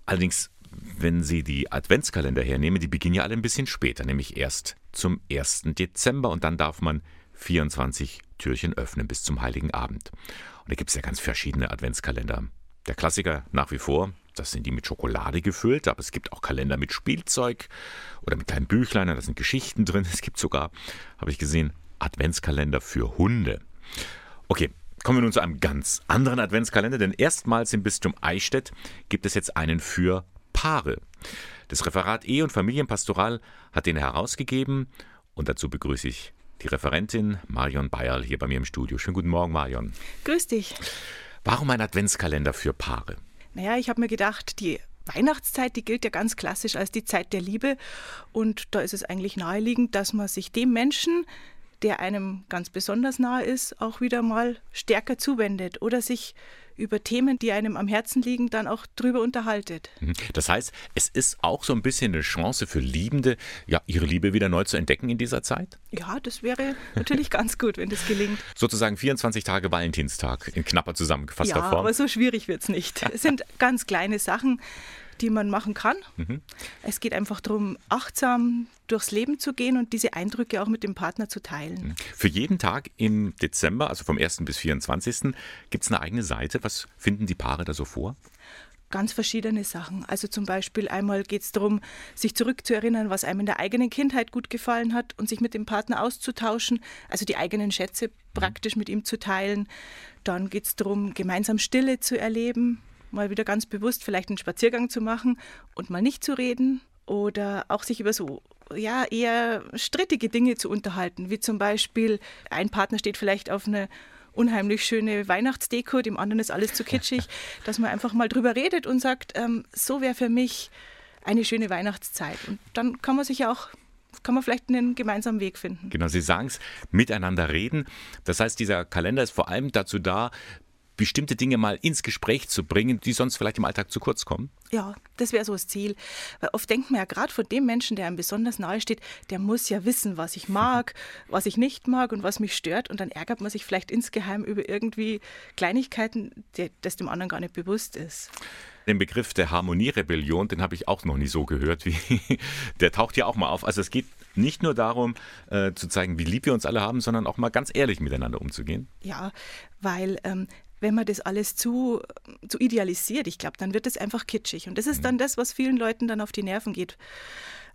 Allerdings, wenn Sie die Adventskalender hernehmen, die beginnen ja alle ein bisschen später, nämlich erst zum 1. Dezember und dann darf man 24 Türchen öffnen bis zum Heiligen Abend. Und da gibt es ja ganz verschiedene Adventskalender. Der Klassiker nach wie vor, das sind die mit Schokolade gefüllt, aber es gibt auch Kalender mit Spielzeug oder mit kleinen Büchlein, da sind Geschichten drin. Es gibt sogar, habe ich gesehen, Adventskalender für Hunde. Okay, kommen wir nun zu einem ganz anderen Adventskalender, denn erstmals im Bistum Eichstätt gibt es jetzt einen für Paare. Das Referat Ehe und Familienpastoral hat den herausgegeben und dazu begrüße ich die Referentin Marion Bayerl hier bei mir im Studio. Schönen guten Morgen, Marion. Grüß dich. Warum ein Adventskalender für Paare? Naja, ich habe mir gedacht, die Weihnachtszeit, die gilt ja ganz klassisch als die Zeit der Liebe. Und da ist es eigentlich naheliegend, dass man sich dem Menschen, der einem ganz besonders nahe ist, auch wieder mal stärker zuwendet oder sich über Themen, die einem am Herzen liegen, dann auch drüber unterhaltet. Mhm. Das heißt, es ist auch so ein bisschen eine Chance für Liebende, ja, ihre Liebe wieder neu zu entdecken in dieser Zeit? Ja, das wäre natürlich ganz gut, wenn das gelingt. Sozusagen 24 Tage Valentinstag in knapper zusammengefasster ja, Form. aber so schwierig wird es nicht. Es sind ganz kleine Sachen, die man machen kann. Mhm. Es geht einfach darum, achtsam durchs Leben zu gehen und diese Eindrücke auch mit dem Partner zu teilen. Für jeden Tag im Dezember, also vom 1. bis 24., gibt es eine eigene Seite. Was finden die Paare da so vor? Ganz verschiedene Sachen. Also zum Beispiel einmal geht es darum, sich zurückzuerinnern, was einem in der eigenen Kindheit gut gefallen hat und sich mit dem Partner auszutauschen, also die eigenen Schätze praktisch mit ihm zu teilen. Dann geht es darum, gemeinsam Stille zu erleben, mal wieder ganz bewusst vielleicht einen Spaziergang zu machen und mal nicht zu reden oder auch sich über so ja, eher strittige Dinge zu unterhalten, wie zum Beispiel ein Partner steht vielleicht auf eine unheimlich schöne Weihnachtsdeko, dem anderen ist alles zu kitschig, dass man einfach mal drüber redet und sagt, ähm, so wäre für mich eine schöne Weihnachtszeit. Und dann kann man sich ja auch kann man vielleicht einen gemeinsamen Weg finden. Genau, Sie sagen es, miteinander reden. Das heißt, dieser Kalender ist vor allem dazu da, bestimmte Dinge mal ins Gespräch zu bringen, die sonst vielleicht im Alltag zu kurz kommen? Ja, das wäre so das Ziel. Weil oft denkt man ja gerade von dem Menschen, der einem besonders nahe steht, der muss ja wissen, was ich mag, was ich nicht mag und was mich stört. Und dann ärgert man sich vielleicht insgeheim über irgendwie Kleinigkeiten, die, das dem anderen gar nicht bewusst ist. Den Begriff der Harmonierebellion, den habe ich auch noch nie so gehört. Wie, der taucht ja auch mal auf. Also es geht nicht nur darum, äh, zu zeigen, wie lieb wir uns alle haben, sondern auch mal ganz ehrlich miteinander umzugehen. Ja, weil ähm, wenn man das alles zu, zu idealisiert, ich glaube, dann wird es einfach kitschig. Und das ist dann das, was vielen Leuten dann auf die Nerven geht.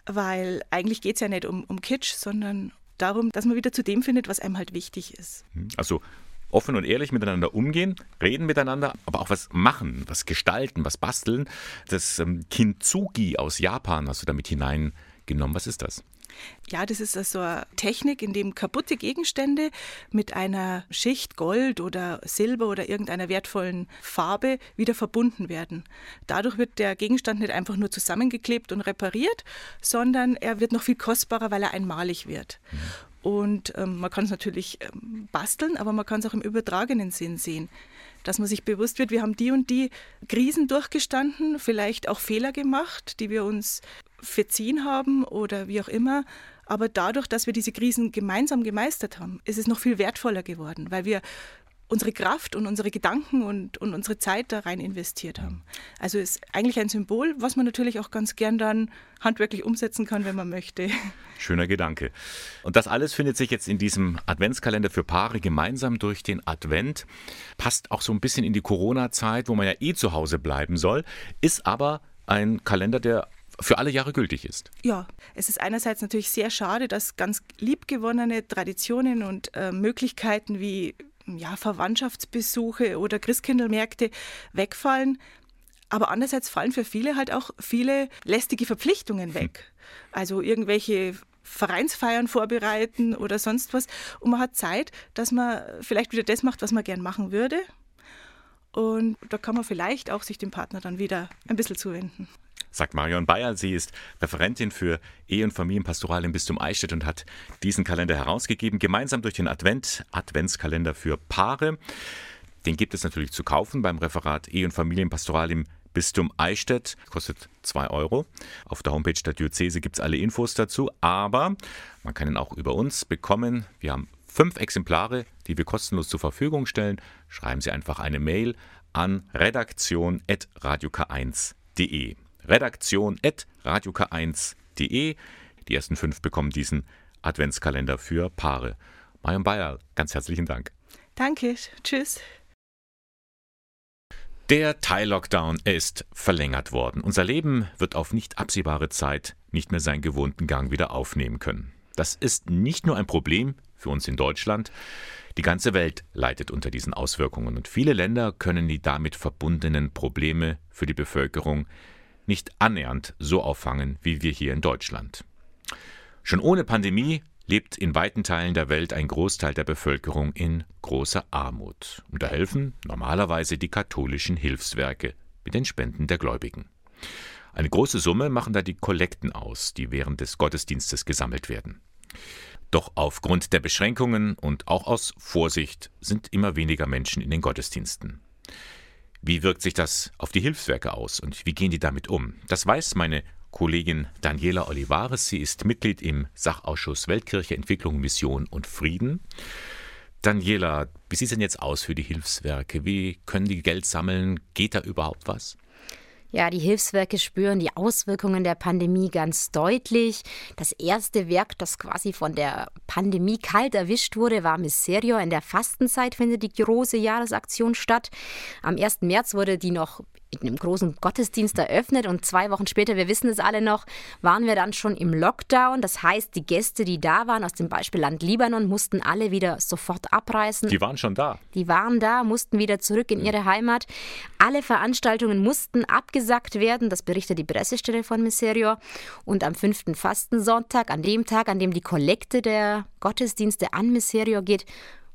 Weil eigentlich geht es ja nicht um, um Kitsch, sondern darum, dass man wieder zu dem findet, was einem halt wichtig ist. Also offen und ehrlich miteinander umgehen, reden miteinander, aber auch was machen, was gestalten, was basteln. Das ähm, Kintsugi aus Japan hast du damit hineingenommen. Was ist das? Ja, das ist also eine Technik, in dem kaputte Gegenstände mit einer Schicht Gold oder Silber oder irgendeiner wertvollen Farbe wieder verbunden werden. Dadurch wird der Gegenstand nicht einfach nur zusammengeklebt und repariert, sondern er wird noch viel kostbarer, weil er einmalig wird. Und ähm, man kann es natürlich ähm, basteln, aber man kann es auch im übertragenen Sinn sehen. Dass man sich bewusst wird, wir haben die und die Krisen durchgestanden, vielleicht auch Fehler gemacht, die wir uns verziehen haben oder wie auch immer. Aber dadurch, dass wir diese Krisen gemeinsam gemeistert haben, ist es noch viel wertvoller geworden, weil wir unsere Kraft und unsere Gedanken und, und unsere Zeit da rein investiert haben. Also ist eigentlich ein Symbol, was man natürlich auch ganz gern dann handwerklich umsetzen kann, wenn man möchte. Schöner Gedanke. Und das alles findet sich jetzt in diesem Adventskalender für Paare gemeinsam durch den Advent. Passt auch so ein bisschen in die Corona-Zeit, wo man ja eh zu Hause bleiben soll, ist aber ein Kalender, der für alle Jahre gültig ist. Ja, es ist einerseits natürlich sehr schade, dass ganz liebgewonnene Traditionen und äh, Möglichkeiten wie ja, Verwandtschaftsbesuche oder Christkindlmärkte wegfallen. Aber andererseits fallen für viele halt auch viele lästige Verpflichtungen weg. Also irgendwelche Vereinsfeiern vorbereiten oder sonst was. Und man hat Zeit, dass man vielleicht wieder das macht, was man gern machen würde. Und da kann man vielleicht auch sich dem Partner dann wieder ein bisschen zuwenden sagt Marion Bayer. Sie ist Referentin für Ehe- und Familienpastoral im Bistum Eichstätt und hat diesen Kalender herausgegeben, gemeinsam durch den Advent, Adventskalender für Paare. Den gibt es natürlich zu kaufen beim Referat Ehe- und Familienpastoral im Bistum Eichstätt. Kostet 2 Euro. Auf der Homepage der Diözese gibt es alle Infos dazu, aber man kann ihn auch über uns bekommen. Wir haben fünf Exemplare, die wir kostenlos zur Verfügung stellen. Schreiben Sie einfach eine Mail an redaktion.radiok1.de redaktion.radiok1.de. Die ersten fünf bekommen diesen Adventskalender für Paare. Marion Bayer, ganz herzlichen Dank. Danke, tschüss. Der Teil-Lockdown ist verlängert worden. Unser Leben wird auf nicht absehbare Zeit nicht mehr seinen gewohnten Gang wieder aufnehmen können. Das ist nicht nur ein Problem für uns in Deutschland. Die ganze Welt leidet unter diesen Auswirkungen und viele Länder können die damit verbundenen Probleme für die Bevölkerung nicht annähernd so auffangen wie wir hier in Deutschland. Schon ohne Pandemie lebt in weiten Teilen der Welt ein Großteil der Bevölkerung in großer Armut. Und da helfen normalerweise die katholischen Hilfswerke mit den Spenden der Gläubigen. Eine große Summe machen da die Kollekten aus, die während des Gottesdienstes gesammelt werden. Doch aufgrund der Beschränkungen und auch aus Vorsicht sind immer weniger Menschen in den Gottesdiensten. Wie wirkt sich das auf die Hilfswerke aus und wie gehen die damit um? Das weiß meine Kollegin Daniela Olivares. Sie ist Mitglied im Sachausschuss Weltkirche, Entwicklung, Mission und Frieden. Daniela, wie sieht es denn jetzt aus für die Hilfswerke? Wie können die Geld sammeln? Geht da überhaupt was? Ja, die Hilfswerke spüren die Auswirkungen der Pandemie ganz deutlich. Das erste Werk, das quasi von der Pandemie kalt erwischt wurde, war Miserio. In der Fastenzeit findet die große Jahresaktion statt. Am 1. März wurde die noch in einem großen Gottesdienst eröffnet und zwei Wochen später, wir wissen es alle noch, waren wir dann schon im Lockdown. Das heißt, die Gäste, die da waren aus dem Beispielland Libanon, mussten alle wieder sofort abreisen. Die waren schon da. Die waren da, mussten wieder zurück in ihre Heimat. Alle Veranstaltungen mussten abgesagt werden, das berichtet die Pressestelle von Miserio. Und am fünften Fastensonntag, an dem Tag, an dem die Kollekte der Gottesdienste an Miserio geht,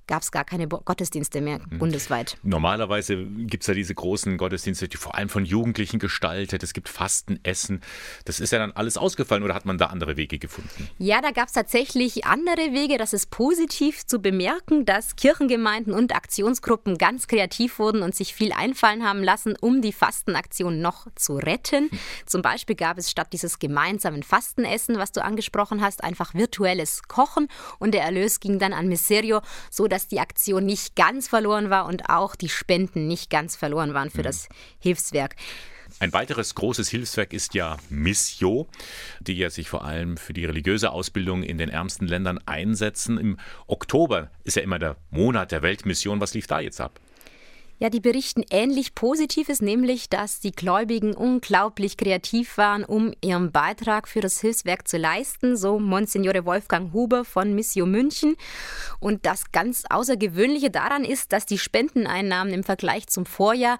gab es gar keine Gottesdienste mehr hm. bundesweit. Normalerweise gibt es ja diese großen Gottesdienste, die vor allem von Jugendlichen gestaltet. Es gibt Fastenessen. Das ist ja dann alles ausgefallen oder hat man da andere Wege gefunden? Ja, da gab es tatsächlich andere Wege. Das ist positiv zu bemerken, dass Kirchengemeinden und Aktionsgruppen ganz kreativ wurden und sich viel einfallen haben lassen, um die Fastenaktion noch zu retten. Hm. Zum Beispiel gab es statt dieses gemeinsamen Fastenessen, was du angesprochen hast, einfach virtuelles Kochen und der Erlös ging dann an Miserio, so dass dass die Aktion nicht ganz verloren war und auch die Spenden nicht ganz verloren waren für mhm. das Hilfswerk. Ein weiteres großes Hilfswerk ist ja Missio, die ja sich vor allem für die religiöse Ausbildung in den ärmsten Ländern einsetzen. Im Oktober ist ja immer der Monat der Weltmission. Was lief da jetzt ab? Ja, die berichten ähnlich Positives, nämlich, dass die Gläubigen unglaublich kreativ waren, um ihren Beitrag für das Hilfswerk zu leisten, so Monsignore Wolfgang Huber von Missio München. Und das ganz Außergewöhnliche daran ist, dass die Spendeneinnahmen im Vergleich zum Vorjahr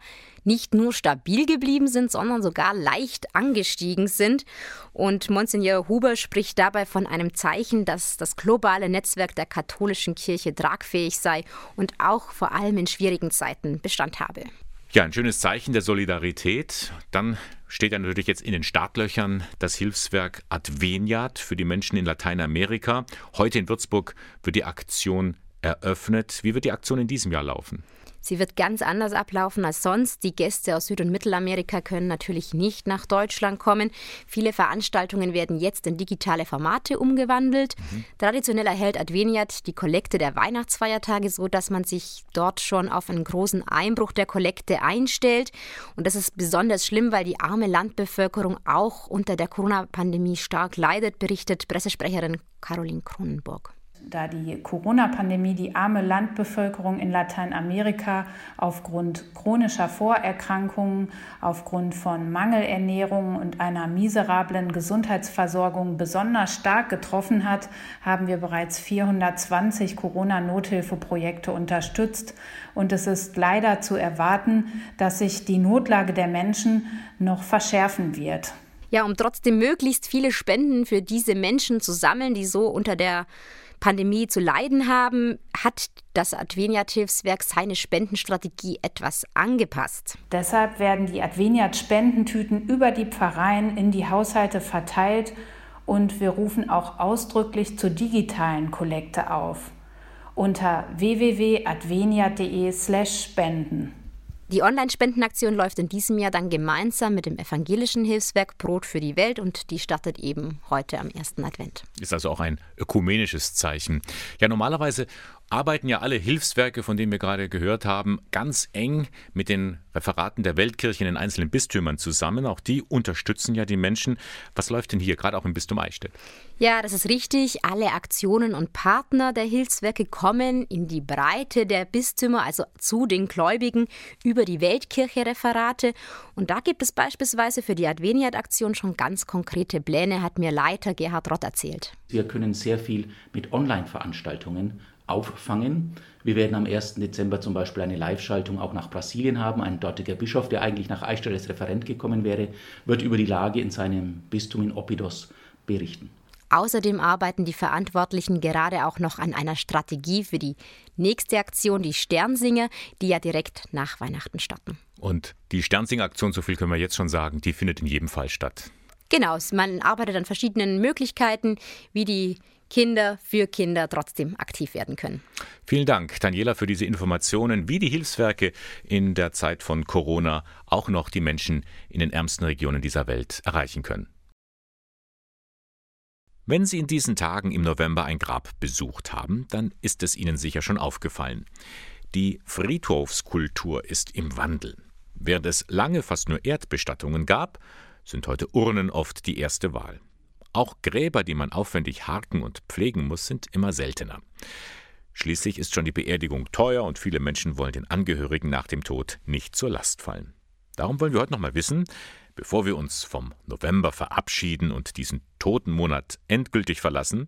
nicht nur stabil geblieben sind, sondern sogar leicht angestiegen sind. Und Monsignor Huber spricht dabei von einem Zeichen, dass das globale Netzwerk der katholischen Kirche tragfähig sei und auch vor allem in schwierigen Zeiten Bestand habe. Ja, ein schönes Zeichen der Solidarität. Dann steht ja natürlich jetzt in den Startlöchern das Hilfswerk Adveniat für die Menschen in Lateinamerika. Heute in Würzburg wird die Aktion eröffnet. Wie wird die Aktion in diesem Jahr laufen? Sie wird ganz anders ablaufen als sonst. Die Gäste aus Süd- und Mittelamerika können natürlich nicht nach Deutschland kommen. Viele Veranstaltungen werden jetzt in digitale Formate umgewandelt. Mhm. Traditionell erhält Adveniat die Kollekte der Weihnachtsfeiertage so, dass man sich dort schon auf einen großen Einbruch der Kollekte einstellt. Und das ist besonders schlimm, weil die arme Landbevölkerung auch unter der Corona-Pandemie stark leidet, berichtet Pressesprecherin Caroline Kronenburg da die Corona-Pandemie die arme Landbevölkerung in Lateinamerika aufgrund chronischer Vorerkrankungen, aufgrund von Mangelernährung und einer miserablen Gesundheitsversorgung besonders stark getroffen hat, haben wir bereits 420 Corona-Nothilfeprojekte unterstützt. Und es ist leider zu erwarten, dass sich die Notlage der Menschen noch verschärfen wird. Ja, um trotzdem möglichst viele Spenden für diese Menschen zu sammeln, die so unter der Pandemie zu leiden haben, hat das Adveniat-Hilfswerk seine Spendenstrategie etwas angepasst. Deshalb werden die Adveniat-Spendentüten über die Pfarreien in die Haushalte verteilt und wir rufen auch ausdrücklich zur digitalen Kollekte auf unter www.adveniat.de/spenden. Die Online-Spendenaktion läuft in diesem Jahr dann gemeinsam mit dem evangelischen Hilfswerk Brot für die Welt und die startet eben heute am ersten Advent. Ist also auch ein ökumenisches Zeichen. Ja, normalerweise arbeiten ja alle Hilfswerke, von denen wir gerade gehört haben, ganz eng mit den Referaten der Weltkirche in den einzelnen Bistümern zusammen. Auch die unterstützen ja die Menschen. Was läuft denn hier, gerade auch im Bistum Eichstätt? Ja, das ist richtig. Alle Aktionen und Partner der Hilfswerke kommen in die Breite der Bistümer, also zu den Gläubigen, über die Weltkirche-Referate. Und da gibt es beispielsweise für die Adveniat-Aktion schon ganz konkrete Pläne, hat mir Leiter Gerhard Rott erzählt. Wir können sehr viel mit Online-Veranstaltungen auffangen. Wir werden am 1. Dezember zum Beispiel eine Live-Schaltung auch nach Brasilien haben. Ein dortiger Bischof, der eigentlich nach Eichstätt als Referent gekommen wäre, wird über die Lage in seinem Bistum in Opidos berichten. Außerdem arbeiten die Verantwortlichen gerade auch noch an einer Strategie für die nächste Aktion, die Sternsinger, die ja direkt nach Weihnachten starten. Und die Sternsinger-Aktion, so viel können wir jetzt schon sagen, die findet in jedem Fall statt. Genau, man arbeitet an verschiedenen Möglichkeiten, wie die Kinder für Kinder trotzdem aktiv werden können. Vielen Dank, Daniela, für diese Informationen, wie die Hilfswerke in der Zeit von Corona auch noch die Menschen in den ärmsten Regionen dieser Welt erreichen können. Wenn Sie in diesen Tagen im November ein Grab besucht haben, dann ist es Ihnen sicher schon aufgefallen. Die Friedhofskultur ist im Wandel. Während es lange fast nur Erdbestattungen gab, sind heute Urnen oft die erste Wahl. Auch Gräber, die man aufwendig harken und pflegen muss, sind immer seltener. Schließlich ist schon die Beerdigung teuer und viele Menschen wollen den Angehörigen nach dem Tod nicht zur Last fallen. Darum wollen wir heute noch mal wissen, bevor wir uns vom November verabschieden und diesen Totenmonat endgültig verlassen,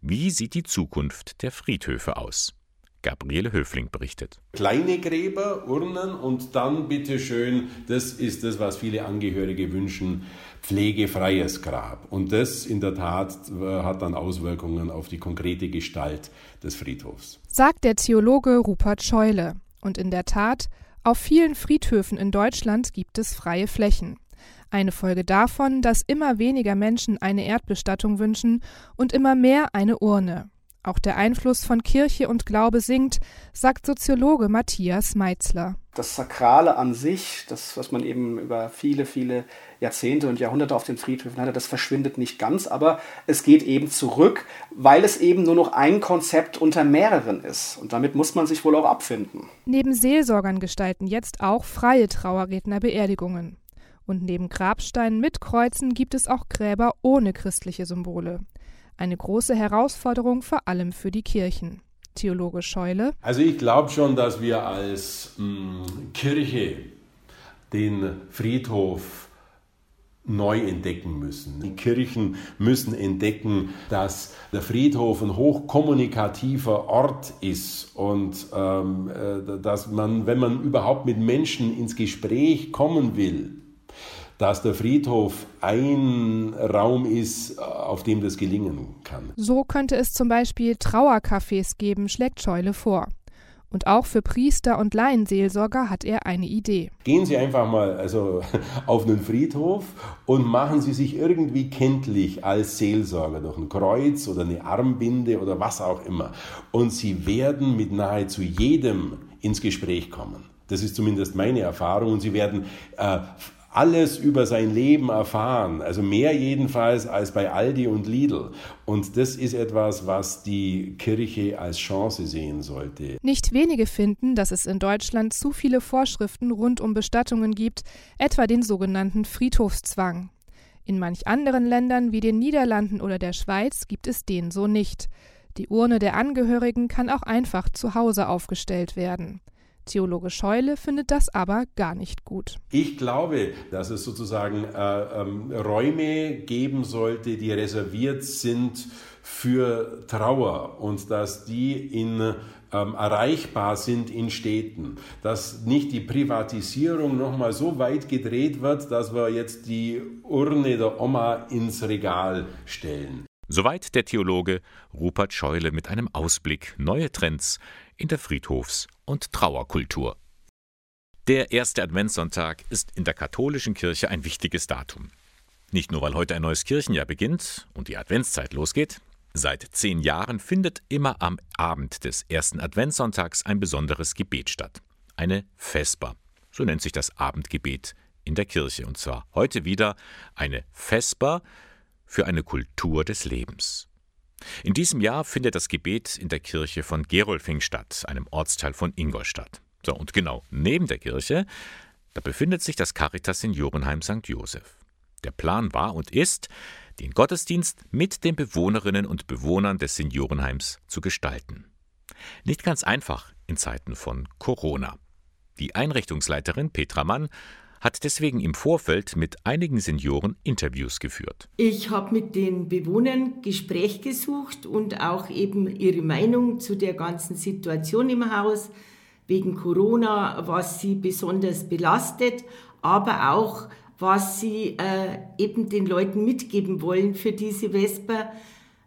wie sieht die Zukunft der Friedhöfe aus? Gabriele Höfling berichtet. Kleine Gräber, Urnen und dann bitteschön, das ist das, was viele Angehörige wünschen, pflegefreies Grab. Und das in der Tat äh, hat dann Auswirkungen auf die konkrete Gestalt des Friedhofs. Sagt der Theologe Rupert Scheule. Und in der Tat, auf vielen Friedhöfen in Deutschland gibt es freie Flächen. Eine Folge davon, dass immer weniger Menschen eine Erdbestattung wünschen und immer mehr eine Urne. Auch der Einfluss von Kirche und Glaube sinkt, sagt Soziologe Matthias Meitzler. Das Sakrale an sich, das, was man eben über viele, viele Jahrzehnte und Jahrhunderte auf den Friedhöfen hatte, das verschwindet nicht ganz, aber es geht eben zurück, weil es eben nur noch ein Konzept unter mehreren ist. Und damit muss man sich wohl auch abfinden. Neben Seelsorgern gestalten jetzt auch freie Trauerredner Beerdigungen. Und neben Grabsteinen mit Kreuzen gibt es auch Gräber ohne christliche Symbole. Eine große Herausforderung vor allem für die Kirchen. Theologe Scheule. Also ich glaube schon, dass wir als mh, hm, Kirche den Friedhof neu entdecken müssen. Die Kirchen müssen entdecken, dass der Friedhof ein hochkommunikativer Ort ist und ähm, äh, dass man, wenn man überhaupt mit Menschen ins Gespräch kommen will, dass der Friedhof ein Raum ist, auf dem das gelingen kann. So könnte es zum Beispiel Trauercafés geben, schlägt Scheule vor. Und auch für Priester und Laienseelsorger hat er eine Idee. Gehen Sie einfach mal also, auf einen Friedhof und machen Sie sich irgendwie kenntlich als Seelsorger durch ein Kreuz oder eine Armbinde oder was auch immer. Und Sie werden mit nahezu jedem ins Gespräch kommen. Das ist zumindest meine Erfahrung. Und Sie werden äh, alles über sein Leben erfahren, also mehr jedenfalls als bei Aldi und Lidl. Und das ist etwas, was die Kirche als Chance sehen sollte. Nicht wenige finden, dass es in Deutschland zu viele Vorschriften rund um Bestattungen gibt, etwa den sogenannten Friedhofszwang. In manch anderen Ländern wie den Niederlanden oder der Schweiz gibt es den so nicht. Die Urne der Angehörigen kann auch einfach zu Hause aufgestellt werden. Theologe Scheule findet das aber gar nicht gut. Ich glaube, dass es sozusagen äh, ähm, Räume geben sollte, die reserviert sind für Trauer und dass die in ähm, erreichbar sind in Städten, dass nicht die Privatisierung nochmal so weit gedreht wird, dass wir jetzt die Urne der Oma ins Regal stellen. Soweit der Theologe Rupert Scheule mit einem Ausblick neue Trends in der Friedhofs- und Trauerkultur. Der erste Adventssonntag ist in der katholischen Kirche ein wichtiges Datum. Nicht nur, weil heute ein neues Kirchenjahr beginnt und die Adventszeit losgeht. Seit zehn Jahren findet immer am Abend des ersten Adventssonntags ein besonderes Gebet statt. Eine Vesper. So nennt sich das Abendgebet in der Kirche. Und zwar heute wieder eine Vesper für eine Kultur des Lebens. In diesem Jahr findet das Gebet in der Kirche von Gerolfing statt, einem Ortsteil von Ingolstadt. So, und genau neben der Kirche, da befindet sich das Caritas Seniorenheim St. Josef. Der Plan war und ist, den Gottesdienst mit den Bewohnerinnen und Bewohnern des Seniorenheims zu gestalten. Nicht ganz einfach in Zeiten von Corona. Die Einrichtungsleiterin Petra Mann hat deswegen im Vorfeld mit einigen Senioren Interviews geführt. Ich habe mit den Bewohnern Gespräch gesucht und auch eben ihre Meinung zu der ganzen Situation im Haus wegen Corona, was sie besonders belastet, aber auch was sie äh, eben den Leuten mitgeben wollen für diese Vesper.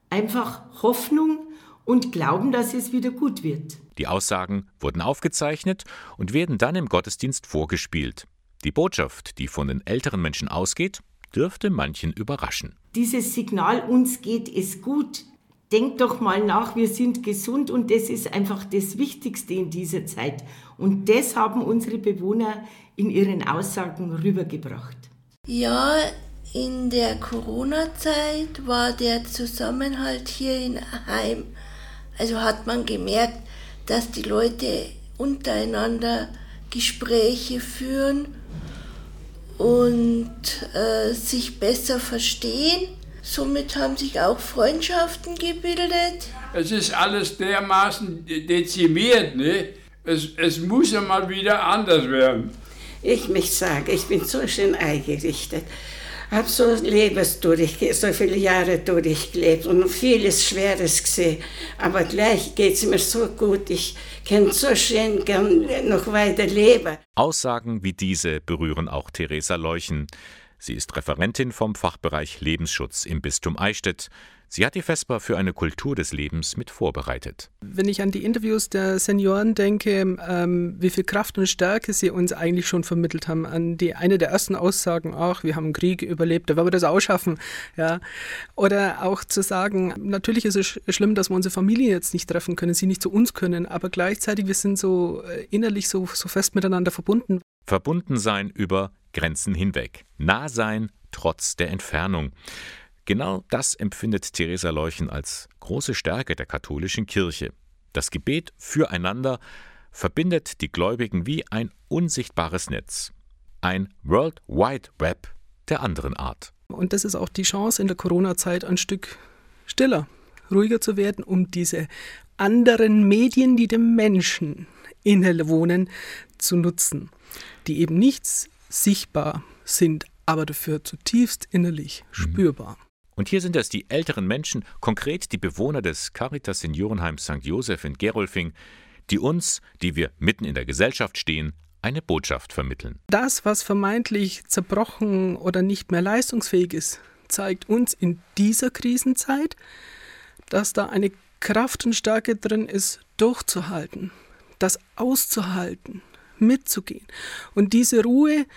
Einfach Hoffnung und glauben, dass es wieder gut wird. Die Aussagen wurden aufgezeichnet und werden dann im Gottesdienst vorgespielt. Die Botschaft, die von den älteren Menschen ausgeht, dürfte manchen überraschen. Dieses Signal, uns geht es gut, denkt doch mal nach, wir sind gesund und das ist einfach das Wichtigste in dieser Zeit. Und das haben unsere Bewohner in ihren Aussagen rübergebracht. Ja, in der Corona-Zeit war der Zusammenhalt hier in Heim, also hat man gemerkt, dass die Leute untereinander Gespräche führen und äh, sich besser verstehen. Somit haben sich auch Freundschaften gebildet. Es ist alles dermaßen dezimiert, ne? Es, es muss ja mal wieder anders werden. Ich mich sage, ich bin so schön eingerichtet, habe so Lebens durch, so viele Jahre durchgelebt und vieles Schweres gesehen, aber gleich geht es mir so gut, ich kann so schön gern noch weiter leben. Aussagen wie diese berühren auch Theresa Leuchen. Sie ist Referentin vom Fachbereich Lebensschutz im Bistum Eichstätt. Sie hat die Vesper für eine Kultur des Lebens mit vorbereitet. Wenn ich an die Interviews der Senioren denke, ähm, wie viel Kraft und Stärke sie uns eigentlich schon vermittelt haben, an die eine der ersten Aussagen, ach, wir haben einen Krieg überlebt, da werden wir das auch schaffen, ja. Oder auch zu sagen, natürlich ist es schlimm, dass wir unsere Familie jetzt nicht treffen können, sie nicht zu uns können, aber gleichzeitig wir sind so äh, innerlich so, so fest miteinander verbunden. Verbunden sein über Grenzen hinweg. Nah sein trotz der Entfernung. Genau das empfindet Theresa Leuchen als große Stärke der katholischen Kirche. Das Gebet füreinander verbindet die Gläubigen wie ein unsichtbares Netz. Ein World Wide Web der anderen Art. Und das ist auch die Chance in der Corona-Zeit ein Stück stiller, ruhiger zu werden, um diese anderen Medien, die dem Menschen innewohnen, zu nutzen, die eben nichts sichtbar sind, aber dafür zutiefst innerlich mhm. spürbar. Und hier sind es die älteren Menschen, konkret die Bewohner des Caritas Seniorenheims St. Joseph in Gerolfing, die uns, die wir mitten in der Gesellschaft stehen, eine Botschaft vermitteln. Das, was vermeintlich zerbrochen oder nicht mehr leistungsfähig ist, zeigt uns in dieser Krisenzeit, dass da eine Kraft und Stärke drin ist, durchzuhalten, das auszuhalten, mitzugehen und diese Ruhe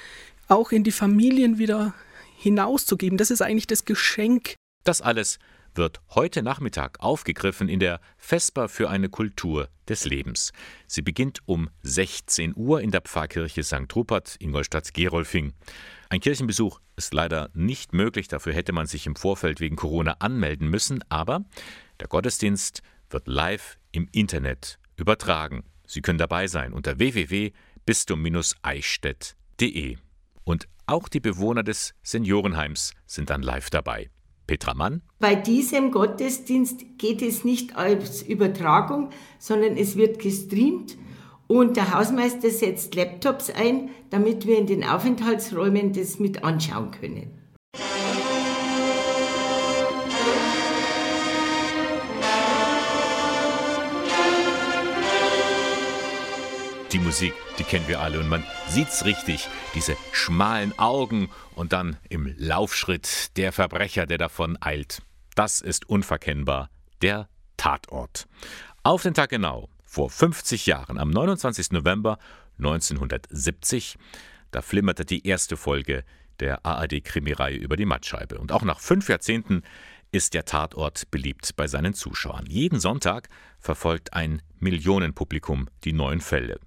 auch in die Familien wieder hinauszugeben. Das ist eigentlich das Geschenk. Das alles wird heute Nachmittag aufgegriffen in der Vesper für eine Kultur des Lebens. Sie beginnt um 16 Uhr in der Pfarrkirche St. Rupert, Ingolstadt-Gerolfing. Ein Kirchenbesuch ist leider nicht möglich, dafür hätte man sich im Vorfeld wegen Corona anmelden müssen, aber der Gottesdienst wird live im Internet übertragen. Sie können dabei sein unter www.bistum-eichstätt.de. Und auch die Bewohner des Seniorenheims sind dann live dabei. Petra Mann. Bei diesem Gottesdienst geht es nicht als Übertragung, sondern es wird gestreamt und der Hausmeister setzt Laptops ein, damit wir in den Aufenthaltsräumen das mit anschauen können. Die Musik, die kennen wir alle und man sieht's richtig, diese schmalen Augen und dann im Laufschritt der Verbrecher, der davon eilt. Das ist unverkennbar der Tatort. Auf den Tag genau, vor 50 Jahren, am 29. November 1970, da flimmerte die erste Folge der ARD-Krimireihe über die Mattscheibe. Und auch nach fünf Jahrzehnten ist der Tatort beliebt bei seinen Zuschauern. Jeden Sonntag verfolgt ein Millionenpublikum die neuen Fälle.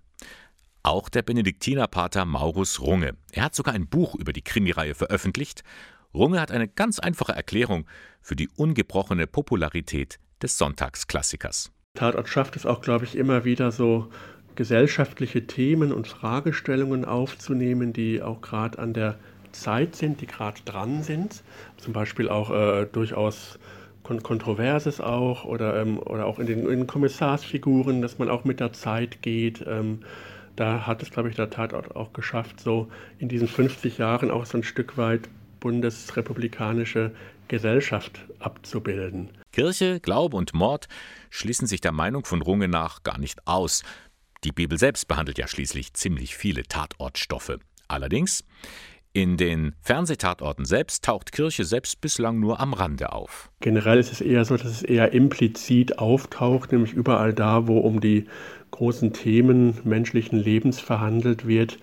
Auch der Benediktinerpater Maurus Runge. Er hat sogar ein Buch über die Krimireihe veröffentlicht. Runge hat eine ganz einfache Erklärung für die ungebrochene Popularität des Sonntagsklassikers. Tatort schafft es auch, glaube ich, immer wieder so gesellschaftliche Themen und Fragestellungen aufzunehmen, die auch gerade an der Zeit sind, die gerade dran sind. Zum Beispiel auch äh, durchaus Kon Kontroverses auch oder, ähm, oder auch in den, in Kommissarsfiguren, dass man auch mit der Zeit geht. Ähm, da hat es, glaube ich, der Tatort auch geschafft, so in diesen 50 Jahren auch so ein Stück weit bundesrepublikanische Gesellschaft abzubilden. Kirche, Glaube und Mord schließen sich der Meinung von Runge nach gar nicht aus. Die Bibel selbst behandelt ja schließlich ziemlich viele Tatortstoffe. Allerdings, in den Fernsehtatorten selbst taucht Kirche selbst bislang nur am Rande auf. Generell ist es eher so, dass es eher implizit auftaucht, nämlich überall da, wo um die großen Themen menschlichen Lebens verhandelt wird,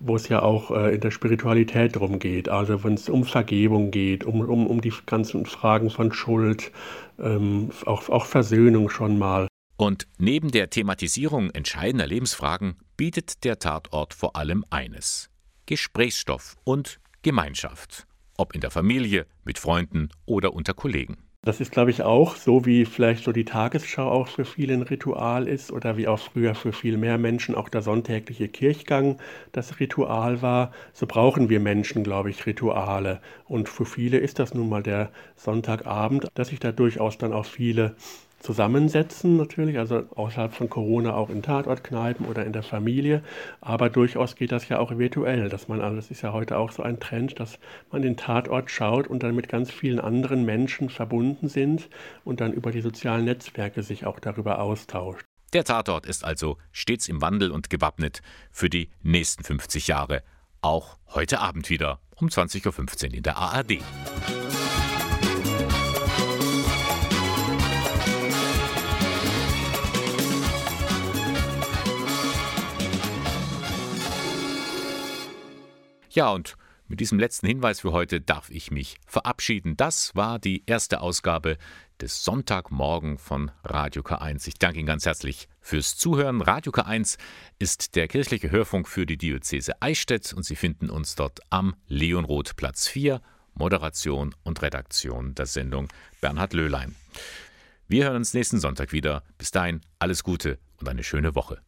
wo es ja auch äh, in der Spiritualität darum geht, also wenn es um Vergebung geht, um, um, um die ganzen Fragen von Schuld, ähm, auch, auch Versöhnung schon mal. Und neben der Thematisierung entscheidender Lebensfragen bietet der Tatort vor allem eines: Gesprächsstoff und Gemeinschaft, ob in der Familie, mit Freunden oder unter Kollegen. Das ist, glaube ich, auch so, wie vielleicht so die Tagesschau auch für viele ein Ritual ist oder wie auch früher für viel mehr Menschen auch der sonntägliche Kirchgang das Ritual war. So brauchen wir Menschen, glaube ich, Rituale. Und für viele ist das nun mal der Sonntagabend, dass sich da durchaus dann auch viele zusammensetzen natürlich, also außerhalb von Corona auch in Tatortkneipen oder in der Familie, aber durchaus geht das ja auch virtuell, dass man, also das ist ja heute auch so ein Trend, dass man den Tatort schaut und dann mit ganz vielen anderen Menschen verbunden sind und dann über die sozialen Netzwerke sich auch darüber austauscht. Der Tatort ist also stets im Wandel und gewappnet für die nächsten 50 Jahre. Auch heute Abend wieder um 20.15 Uhr in der ARD. Ja, und mit diesem letzten Hinweis für heute darf ich mich verabschieden. Das war die erste Ausgabe des Sonntagmorgen von Radio K1. Ich danke Ihnen ganz herzlich fürs Zuhören. Radio K1 ist der kirchliche Hörfunk für die Diözese Eichstätt und Sie finden uns dort am Leonroth Platz 4. Moderation und Redaktion der Sendung Bernhard Löhlein. Wir hören uns nächsten Sonntag wieder. Bis dahin alles Gute und eine schöne Woche.